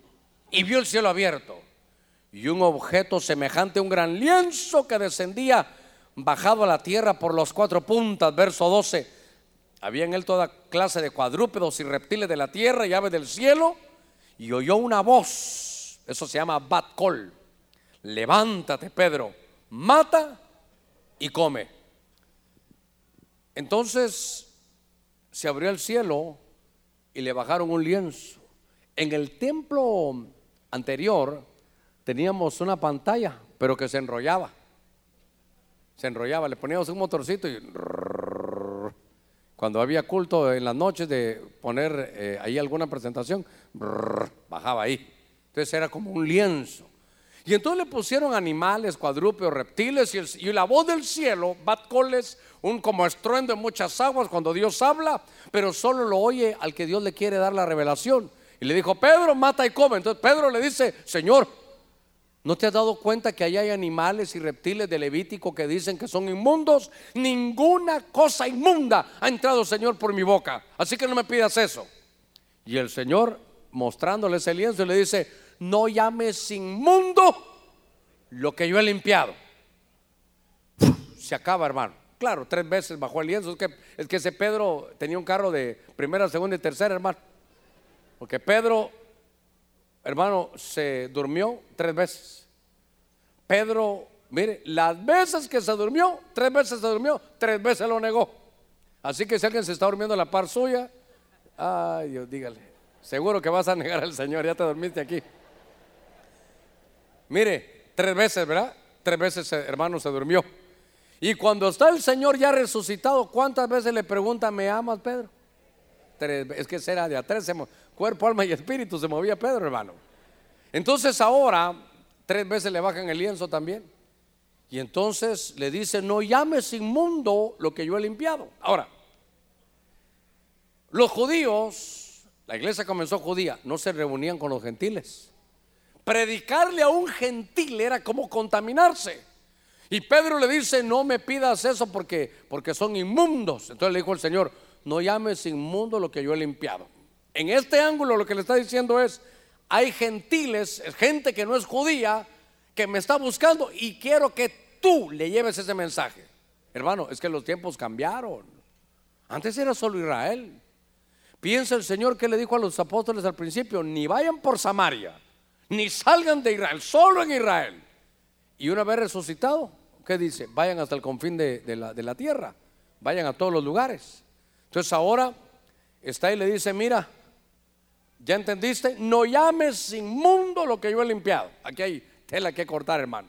S1: y vio el cielo abierto y un objeto semejante a un gran lienzo que descendía bajado a la tierra por las cuatro puntas, verso 12. Había en él toda clase de cuadrúpedos y reptiles de la tierra y aves del cielo, y oyó una voz, eso se llama bat call. Levántate, Pedro, mata y come. Entonces se abrió el cielo y le bajaron un lienzo. En el templo anterior, teníamos una pantalla, pero que se enrollaba. Se enrollaba, le poníamos un motorcito y cuando había culto en las noches de poner eh, ahí alguna presentación, bajaba ahí. Entonces era como un lienzo. Y entonces le pusieron animales, cuadrúpedos, reptiles y, la voz del cielo, batcoles, un como estruendo en muchas aguas cuando Dios habla, pero solo lo oye al que Dios le quiere dar la revelación. Y le dijo, Pedro, mata y come. Entonces Pedro le dice, Señor, ¿No te has dado cuenta que ahí hay animales y reptiles de Levítico que dicen que son inmundos? Ninguna cosa inmunda ha entrado, Señor, por mi boca. Así que no me pidas eso. Y el Señor, mostrándole ese lienzo, le dice, no llames inmundo lo que yo he limpiado. Se acaba, hermano. Claro, tres veces bajó el lienzo. Es que, es que ese Pedro tenía un carro de primera, segunda y tercera, hermano. Porque Pedro hermano, se durmió tres veces. Pedro, mire, las veces que se durmió, tres veces se durmió, tres veces lo negó. Así que si alguien se está durmiendo en la par suya, ay Dios, dígale, seguro que vas a negar al Señor, ya te dormiste aquí. Mire, tres veces, ¿verdad? Tres veces, hermano, se durmió. Y cuando está el Señor ya resucitado, ¿cuántas veces le pregunta, ¿me amas, Pedro? Tres, es que será de a tres, cuerpo, alma y espíritu se movía Pedro, hermano. Entonces ahora, tres veces le bajan el lienzo también. Y entonces le dice, no llames inmundo lo que yo he limpiado. Ahora, los judíos, la iglesia comenzó judía, no se reunían con los gentiles. Predicarle a un gentil era como contaminarse. Y Pedro le dice, no me pidas eso porque, porque son inmundos. Entonces le dijo el Señor, no llames inmundo lo que yo he limpiado. En este ángulo lo que le está diciendo es, hay gentiles, gente que no es judía, que me está buscando y quiero que tú le lleves ese mensaje. Hermano, es que los tiempos cambiaron. Antes era solo Israel. Piensa el Señor que le dijo a los apóstoles al principio, ni vayan por Samaria, ni salgan de Israel, solo en Israel. Y una vez resucitado, ¿qué dice? Vayan hasta el confín de, la, de la tierra, vayan a todos los lugares. Entonces ahora está y le dice, mira, ¿Ya entendiste? No llames inmundo lo que yo he limpiado. Aquí hay tela que cortar, hermano.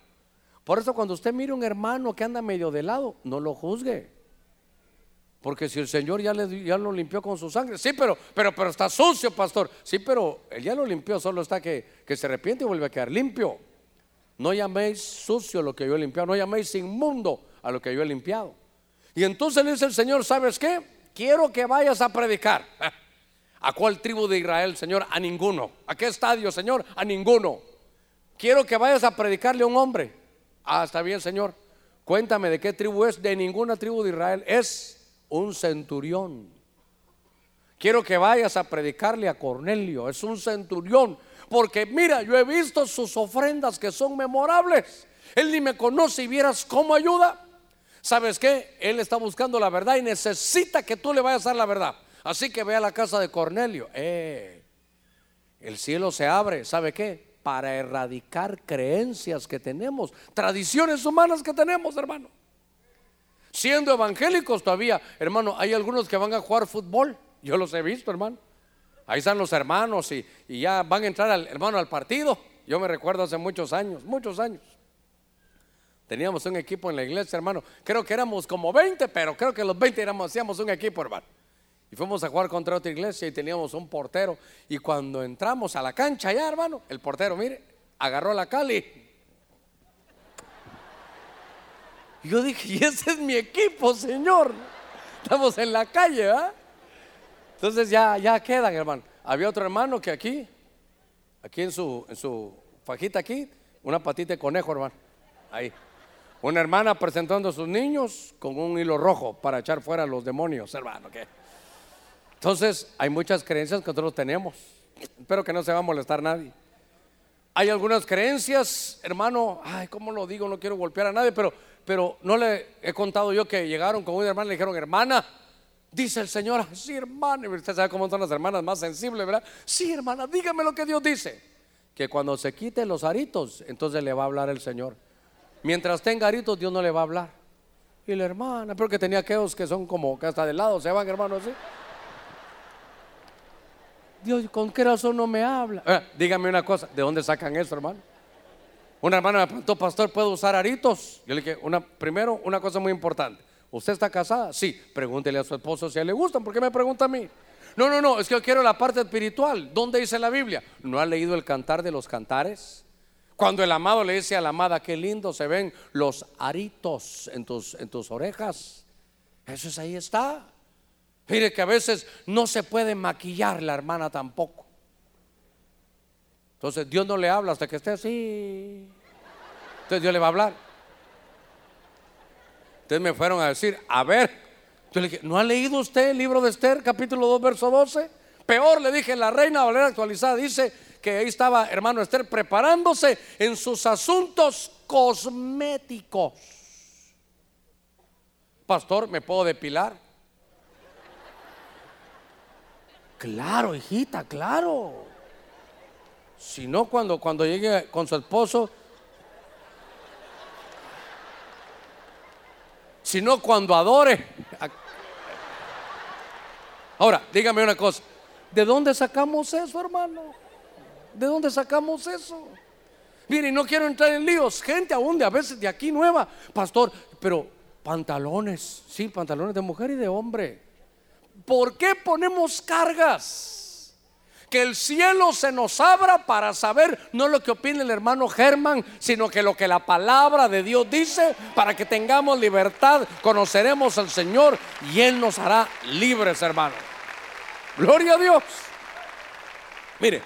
S1: Por eso cuando usted mire un hermano que anda medio de lado, no lo juzgue. Porque si el Señor ya, le, ya lo limpió con su sangre, sí, pero, pero, pero está sucio, pastor. Sí, pero él ya lo limpió, solo está que, que se arrepiente y vuelve a quedar limpio. No llaméis sucio lo que yo he limpiado, no llaméis inmundo a lo que yo he limpiado. Y entonces le dice el Señor, ¿sabes qué? Quiero que vayas a predicar. ¿A cuál tribu de Israel, Señor? A ninguno. ¿A qué estadio, Señor? A ninguno. Quiero que vayas a predicarle a un hombre. Ah, está bien, Señor. Cuéntame de qué tribu es. De ninguna tribu de Israel. Es un centurión. Quiero que vayas a predicarle a Cornelio. Es un centurión. porque mira, yo he visto sus ofrendas que son memorables. Él ni me conoce y vieras cómo ayuda. ¿Sabes qué? Él está buscando la verdad y necesita que tú le vayas a dar la verdad. Así que ve a la casa de Cornelio. Eh, el cielo se abre. ¿Sabe qué? Para erradicar creencias que tenemos, tradiciones humanas que tenemos, hermano. Siendo evangélicos todavía, hermano, hay algunos que van a jugar fútbol. Yo los he visto, hermano. Ahí están los hermanos y, ya van a entrar al hermano al partido. Yo me recuerdo hace muchos años, muchos años. Teníamos un equipo en la iglesia, hermano. Creo que éramos como 20, pero creo que los 20 éramos, hacíamos un equipo, hermano. Y fuimos a jugar contra otra iglesia y teníamos un portero. Y cuando entramos a la cancha ya, hermano, el portero, mire, agarró la cali. Y yo dije, y ese es mi equipo, Señor. Estamos en la calle, ¿ah? Entonces ya, ya quedan, hermano. Había otro hermano que aquí, aquí en su, en su fajita aquí, una patita de conejo, hermano. Ahí. Una hermana presentando a sus niños con un hilo rojo para echar fuera a los demonios, hermano. Entonces, hay muchas creencias que nosotros tenemos. Espero que no se va a molestar nadie. Hay algunas creencias, hermano, ay, ¿cómo lo digo? No quiero golpear a nadie, pero, pero no le he contado yo que llegaron con una hermana y le dijeron, hermana, dice el Señor, sí, hermana, usted sabe cómo son las hermanas más sensibles, ¿verdad? Sí, hermana, dígame lo que Dios dice. Que cuando se quiten los aritos, entonces le va a hablar el Señor. Mientras tenga aritos, Dios no le va a hablar. Y la hermana, pero que tenía aquellos que son como que hasta de lado se van, hermano, así. Dios, ¿con qué razón no me habla? Eh, dígame una cosa, ¿de dónde sacan eso, hermano? Una hermana me preguntó, pastor, ¿puedo usar aritos? Yo le dije, una, primero, una cosa muy importante. ¿Usted está casada? Sí. Pregúntele a su esposo si a él le gustan. ¿Por qué me pregunta a mí? No, no, no, es que yo quiero la parte espiritual. ¿Dónde dice la Biblia? ¿No ha leído el cantar de los cantares? Cuando el amado le dice a la amada, qué lindo se ven los aritos en tus, en tus orejas. Eso es ahí está. Mire que a veces no se puede maquillar la hermana tampoco. Entonces Dios no le habla hasta que esté así. Entonces Dios le va a hablar. Entonces me fueron a decir, a ver, yo le dije, ¿no ha leído usted el libro de Esther, capítulo 2, verso 12? Peor le dije, la reina Valera actualizada dice, que ahí estaba hermano Esther preparándose en sus asuntos cosméticos. Pastor, ¿me puedo depilar? Claro, hijita, claro. Si no, cuando, cuando llegue con su esposo, si no, cuando adore. Ahora, dígame una cosa, ¿de dónde sacamos eso, hermano? ¿De dónde sacamos eso? Mire, no quiero entrar en líos. Gente aún de a veces de aquí nueva, pastor, pero pantalones, sí, pantalones de mujer y de hombre. ¿Por qué ponemos cargas? Que el cielo se nos abra para saber no lo que opina el hermano Germán, sino que lo que la palabra de Dios dice, para que tengamos libertad, conoceremos al Señor y Él nos hará libres, hermano. Gloria a Dios. Mire,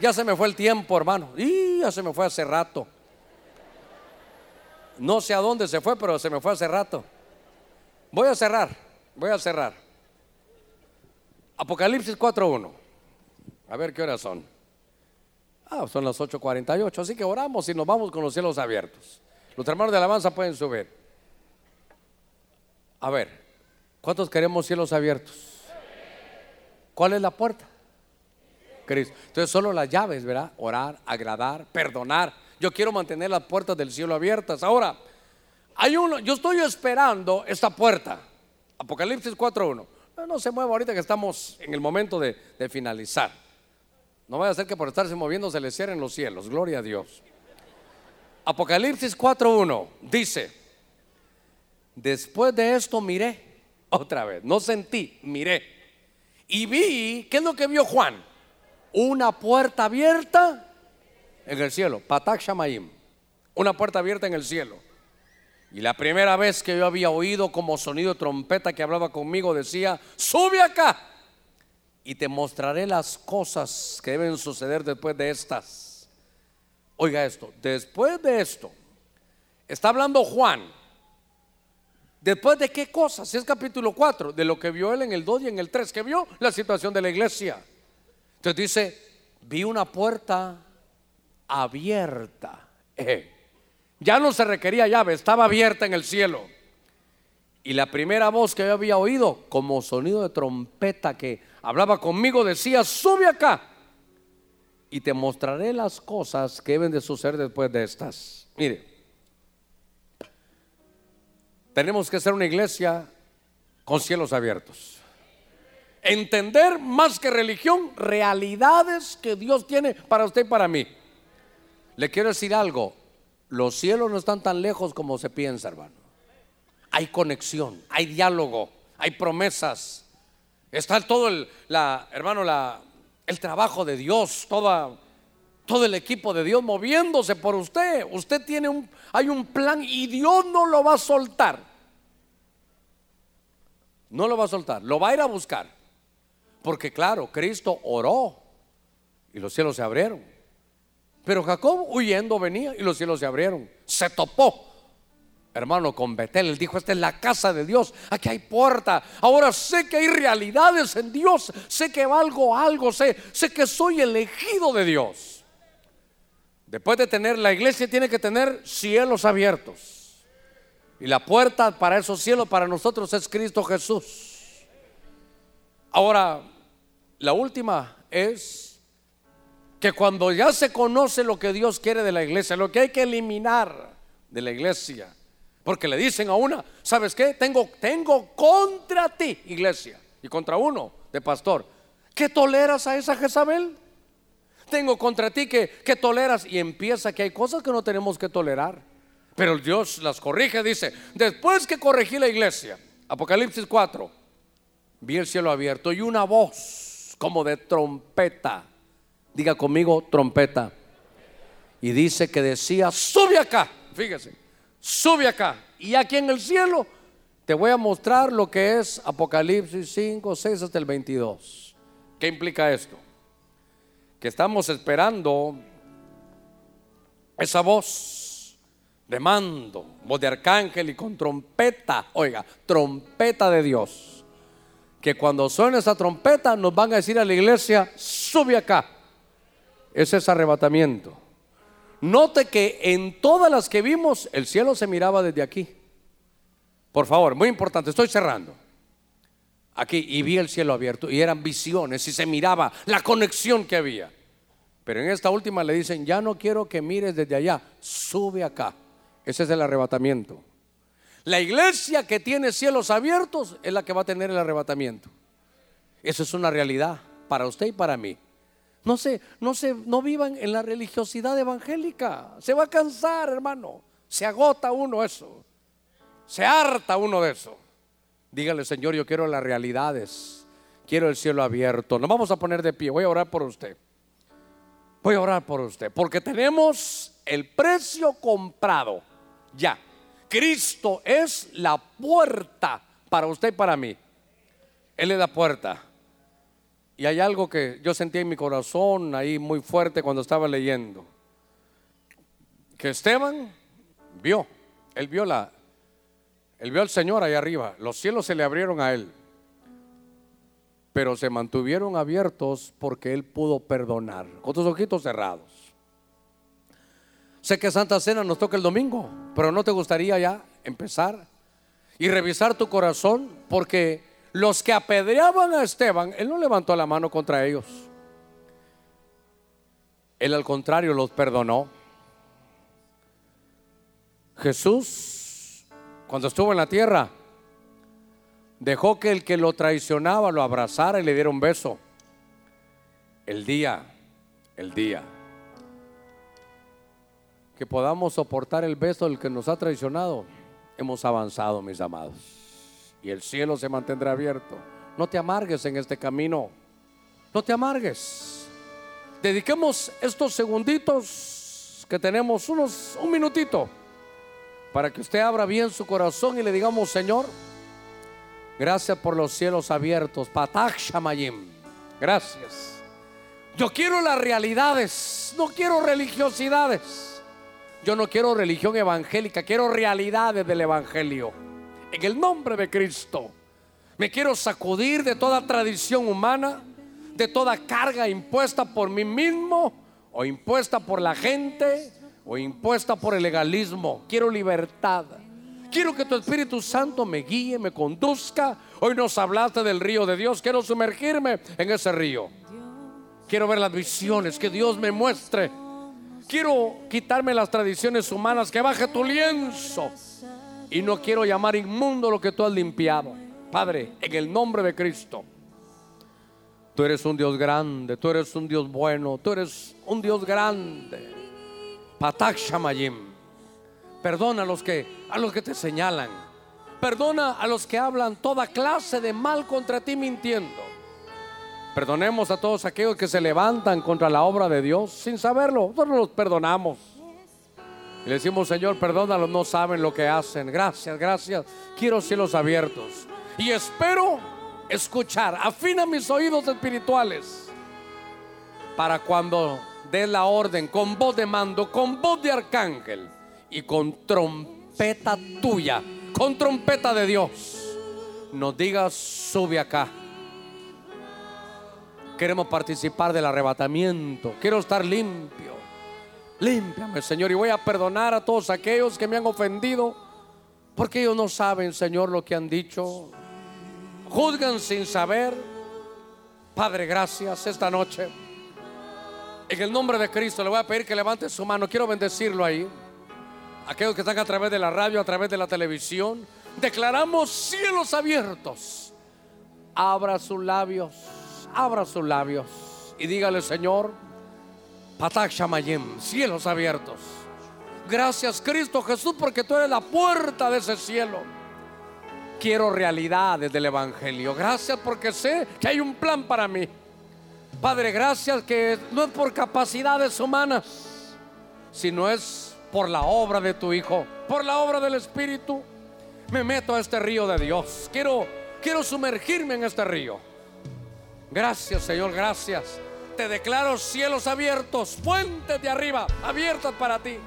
S1: ya se me fue el tiempo, hermano. Y ya se me fue hace rato. No sé a dónde se fue, pero se me fue hace rato. Voy a cerrar, voy a cerrar. Apocalipsis 4.1. A ver qué horas son. Ah, son las 8.48, así que oramos y nos vamos con los cielos abiertos. Los hermanos de alabanza pueden subir. A ver, ¿cuántos queremos cielos abiertos? ¿Cuál es la puerta? Entonces solo las llaves, ¿verdad? Orar, agradar, perdonar. Yo quiero mantener las puertas del cielo abiertas. Ahora, hay uno, yo estoy esperando esta puerta. Apocalipsis 4.1. No, se mueva ahorita que estamos en el momento de, de finalizar. No vaya a ser que por estarse moviendo se le cierren los cielos. Gloria a Dios. Apocalipsis 4.1 dice, después de esto miré otra vez, no sentí, miré. Y vi, ¿qué es lo que vio Juan? una puerta abierta en el cielo, Patak Shamaim, una puerta abierta en el cielo. Y la primera vez que yo había oído como sonido de trompeta que hablaba conmigo decía, sube acá y te mostraré las cosas que deben suceder después de estas. Oiga esto, después de esto, está hablando Juan. ¿Después de qué cosas? Si es capítulo 4, de lo que vio él en el 2 y en el 3, que vio la situación de la iglesia. Entonces dice, vi una puerta abierta. Eh, ya no se requería llave, estaba abierta en el cielo. Y la primera voz que yo había oído, como sonido de trompeta que hablaba conmigo, decía, sube acá y te mostraré las cosas que deben de suceder después de estas. Mire, tenemos que ser una iglesia con cielos abiertos. Entender más que religión, realidades que Dios tiene para usted y para mí. Le quiero decir algo, los cielos no están tan lejos como se piensa, hermano. Hay conexión, hay diálogo, hay promesas. Está todo el, la, hermano, la, el trabajo de Dios, toda, todo el equipo de Dios moviéndose por usted. Usted tiene un, hay un plan y Dios no lo va a soltar. No lo va a soltar, lo va a ir a buscar. Porque claro, Cristo oró y los cielos se abrieron. Pero Jacob huyendo venía y los cielos se abrieron. Se topó hermano, con Betel. Él dijo, esta es la casa de Dios, aquí hay puerta. Ahora sé que hay realidades en Dios, sé que valgo algo, sé, sé que soy elegido de Dios. Después de tener, la iglesia tiene que tener cielos abiertos. Y la puerta para esos cielos para nosotros es Cristo Jesús. Ahora, la última es que cuando ya se conoce lo que Dios quiere de la iglesia, lo que hay que eliminar de la iglesia, porque le dicen a una, ¿sabes qué? Tengo, tengo contra ti, iglesia, y contra uno de pastor. ¿Qué toleras a esa Jezabel? Tengo contra ti que, que toleras y empieza que hay cosas que no tenemos que tolerar. Pero Dios las corrige, dice, después que corregí la iglesia, Apocalipsis 4, vi el cielo abierto y una voz como de trompeta. Diga conmigo, trompeta. Y dice que decía, sube acá. Fíjese, sube acá. Y aquí en el cielo te voy a mostrar lo que es Apocalipsis 5, 6 hasta el 22. ¿Qué implica esto? Que estamos esperando esa voz de mando, voz de arcángel y con trompeta, oiga, trompeta de Dios. Que cuando suene esa trompeta nos van a decir a la iglesia, sube acá. Ese es arrebatamiento. Note que en todas las que vimos el cielo se miraba desde aquí. Por favor, muy importante, estoy cerrando. Aquí y vi el cielo abierto y eran visiones y se miraba la conexión que había. Pero en esta última le dicen, ya no quiero que mires desde allá, sube acá. Ese es el arrebatamiento. La iglesia que tiene cielos abiertos es la que va a tener el arrebatamiento. Eso es una realidad para usted y para mí. No se, no se, no vivan en la religiosidad evangélica. Se va a cansar, hermano. Se agota uno eso. Se harta uno de eso. Dígale, Señor, yo quiero las realidades. Quiero el cielo abierto. Nos vamos a poner de pie. Voy a orar por usted. Voy a orar por usted. Porque tenemos el precio comprado. Ya. Cristo es la puerta para usted y para mí. Él es la puerta. Y hay algo que yo sentí en mi corazón ahí muy fuerte cuando estaba leyendo. Que Esteban vio, él vio la, él vio al Señor ahí arriba. Los cielos se le abrieron a él. Pero se mantuvieron abiertos porque él pudo perdonar. Con tus ojitos cerrados. Sé que Santa Cena nos toca el domingo, pero ¿no te gustaría ya empezar y revisar tu corazón? Porque los que apedreaban a Esteban, él no levantó la mano contra ellos. Él al contrario los perdonó. Jesús, cuando estuvo en la tierra, dejó que el que lo traicionaba lo abrazara y le diera un beso. El día, el día que podamos soportar el beso del que nos ha traicionado, hemos avanzado, mis amados y el cielo se mantendrá abierto. No te amargues en este camino. No te amargues. Dediquemos estos segunditos que tenemos, unos un minutito, para que usted abra bien su corazón y le digamos, Señor, gracias por los cielos abiertos. Patach Shamayim. Gracias. Yo quiero las realidades, no quiero religiosidades. Yo no quiero religión evangélica, quiero realidades del evangelio en el nombre de Cristo. Me quiero sacudir de toda tradición humana, de toda carga impuesta por mí mismo o impuesta por la gente o impuesta por el legalismo. Quiero libertad. Quiero que tu Espíritu Santo me guíe, me conduzca. Hoy nos hablaste del río de Dios. Quiero sumergirme en ese río. Quiero ver las visiones que Dios me muestre. Quiero quitarme las tradiciones humanas, que baje tu lienzo. Y no quiero llamar inmundo lo que tú has limpiado. Padre, en el nombre de Cristo. Tú eres un Dios grande, tú eres un Dios bueno, tú eres un Dios grande. Patak Shamayim. Perdona a los que a los que te señalan. Perdona a los que hablan toda clase de mal contra ti mintiendo. Perdonemos a todos aquellos que se levantan contra la obra de Dios sin saberlo. Nosotros los perdonamos. Y le decimos, Señor, perdónalos, no saben lo que hacen. Gracias, gracias. Quiero cielos abiertos. Y espero escuchar. Afina mis oídos espirituales. Para cuando des la orden con voz de mando, con voz de arcángel y con trompeta tuya, con trompeta de Dios, nos digas, sube acá. Queremos participar del arrebatamiento. Quiero estar limpio. Límpiame, Señor, y voy a perdonar a todos aquellos que me han ofendido, porque ellos no saben, Señor, lo que han dicho. Juzgan sin saber. Padre, gracias esta noche. En el nombre de Cristo le voy a pedir que levante su mano. Quiero bendecirlo ahí. Aquellos que están a través de la radio, a través de la televisión. Declaramos cielos abiertos. Abra sus labios. Abra sus labios. Y dígale, Señor, Patak Shamayim, cielos abiertos. Gracias, Cristo Jesús, porque tú eres la puerta de ese cielo. Quiero realidades del Evangelio. Gracias porque sé que hay un plan para mí. Padre, gracias que no es por capacidades humanas, sino es por la obra de tu Hijo, por la obra del Espíritu. Me meto a este río de Dios. Quiero, quiero sumergirme en este río. Gracias, Señor, gracias te declaro cielos abiertos, fuentes de arriba abiertas para ti.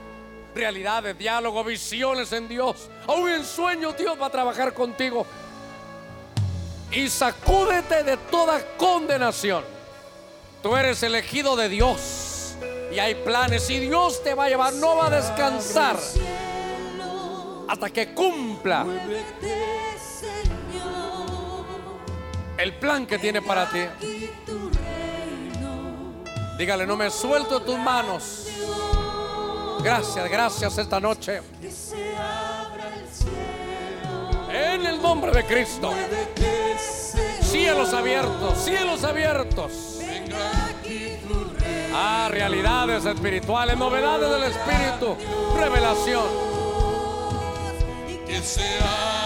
S1: Realidades, diálogo, visiones en Dios. Aún en sueños Dios va a trabajar contigo. Y sacúdete de toda condenación. Tú eres elegido de Dios. Y hay planes. Y Dios te va a llevar. No va a descansar. Hasta que cumpla el plan que tiene para ti. Dígale, no me suelto tus manos. Gracias, gracias esta noche. En el nombre de Cristo. Cielos abiertos, cielos abiertos. Ah, realidades espirituales, novedades del Espíritu, revelación. Que sea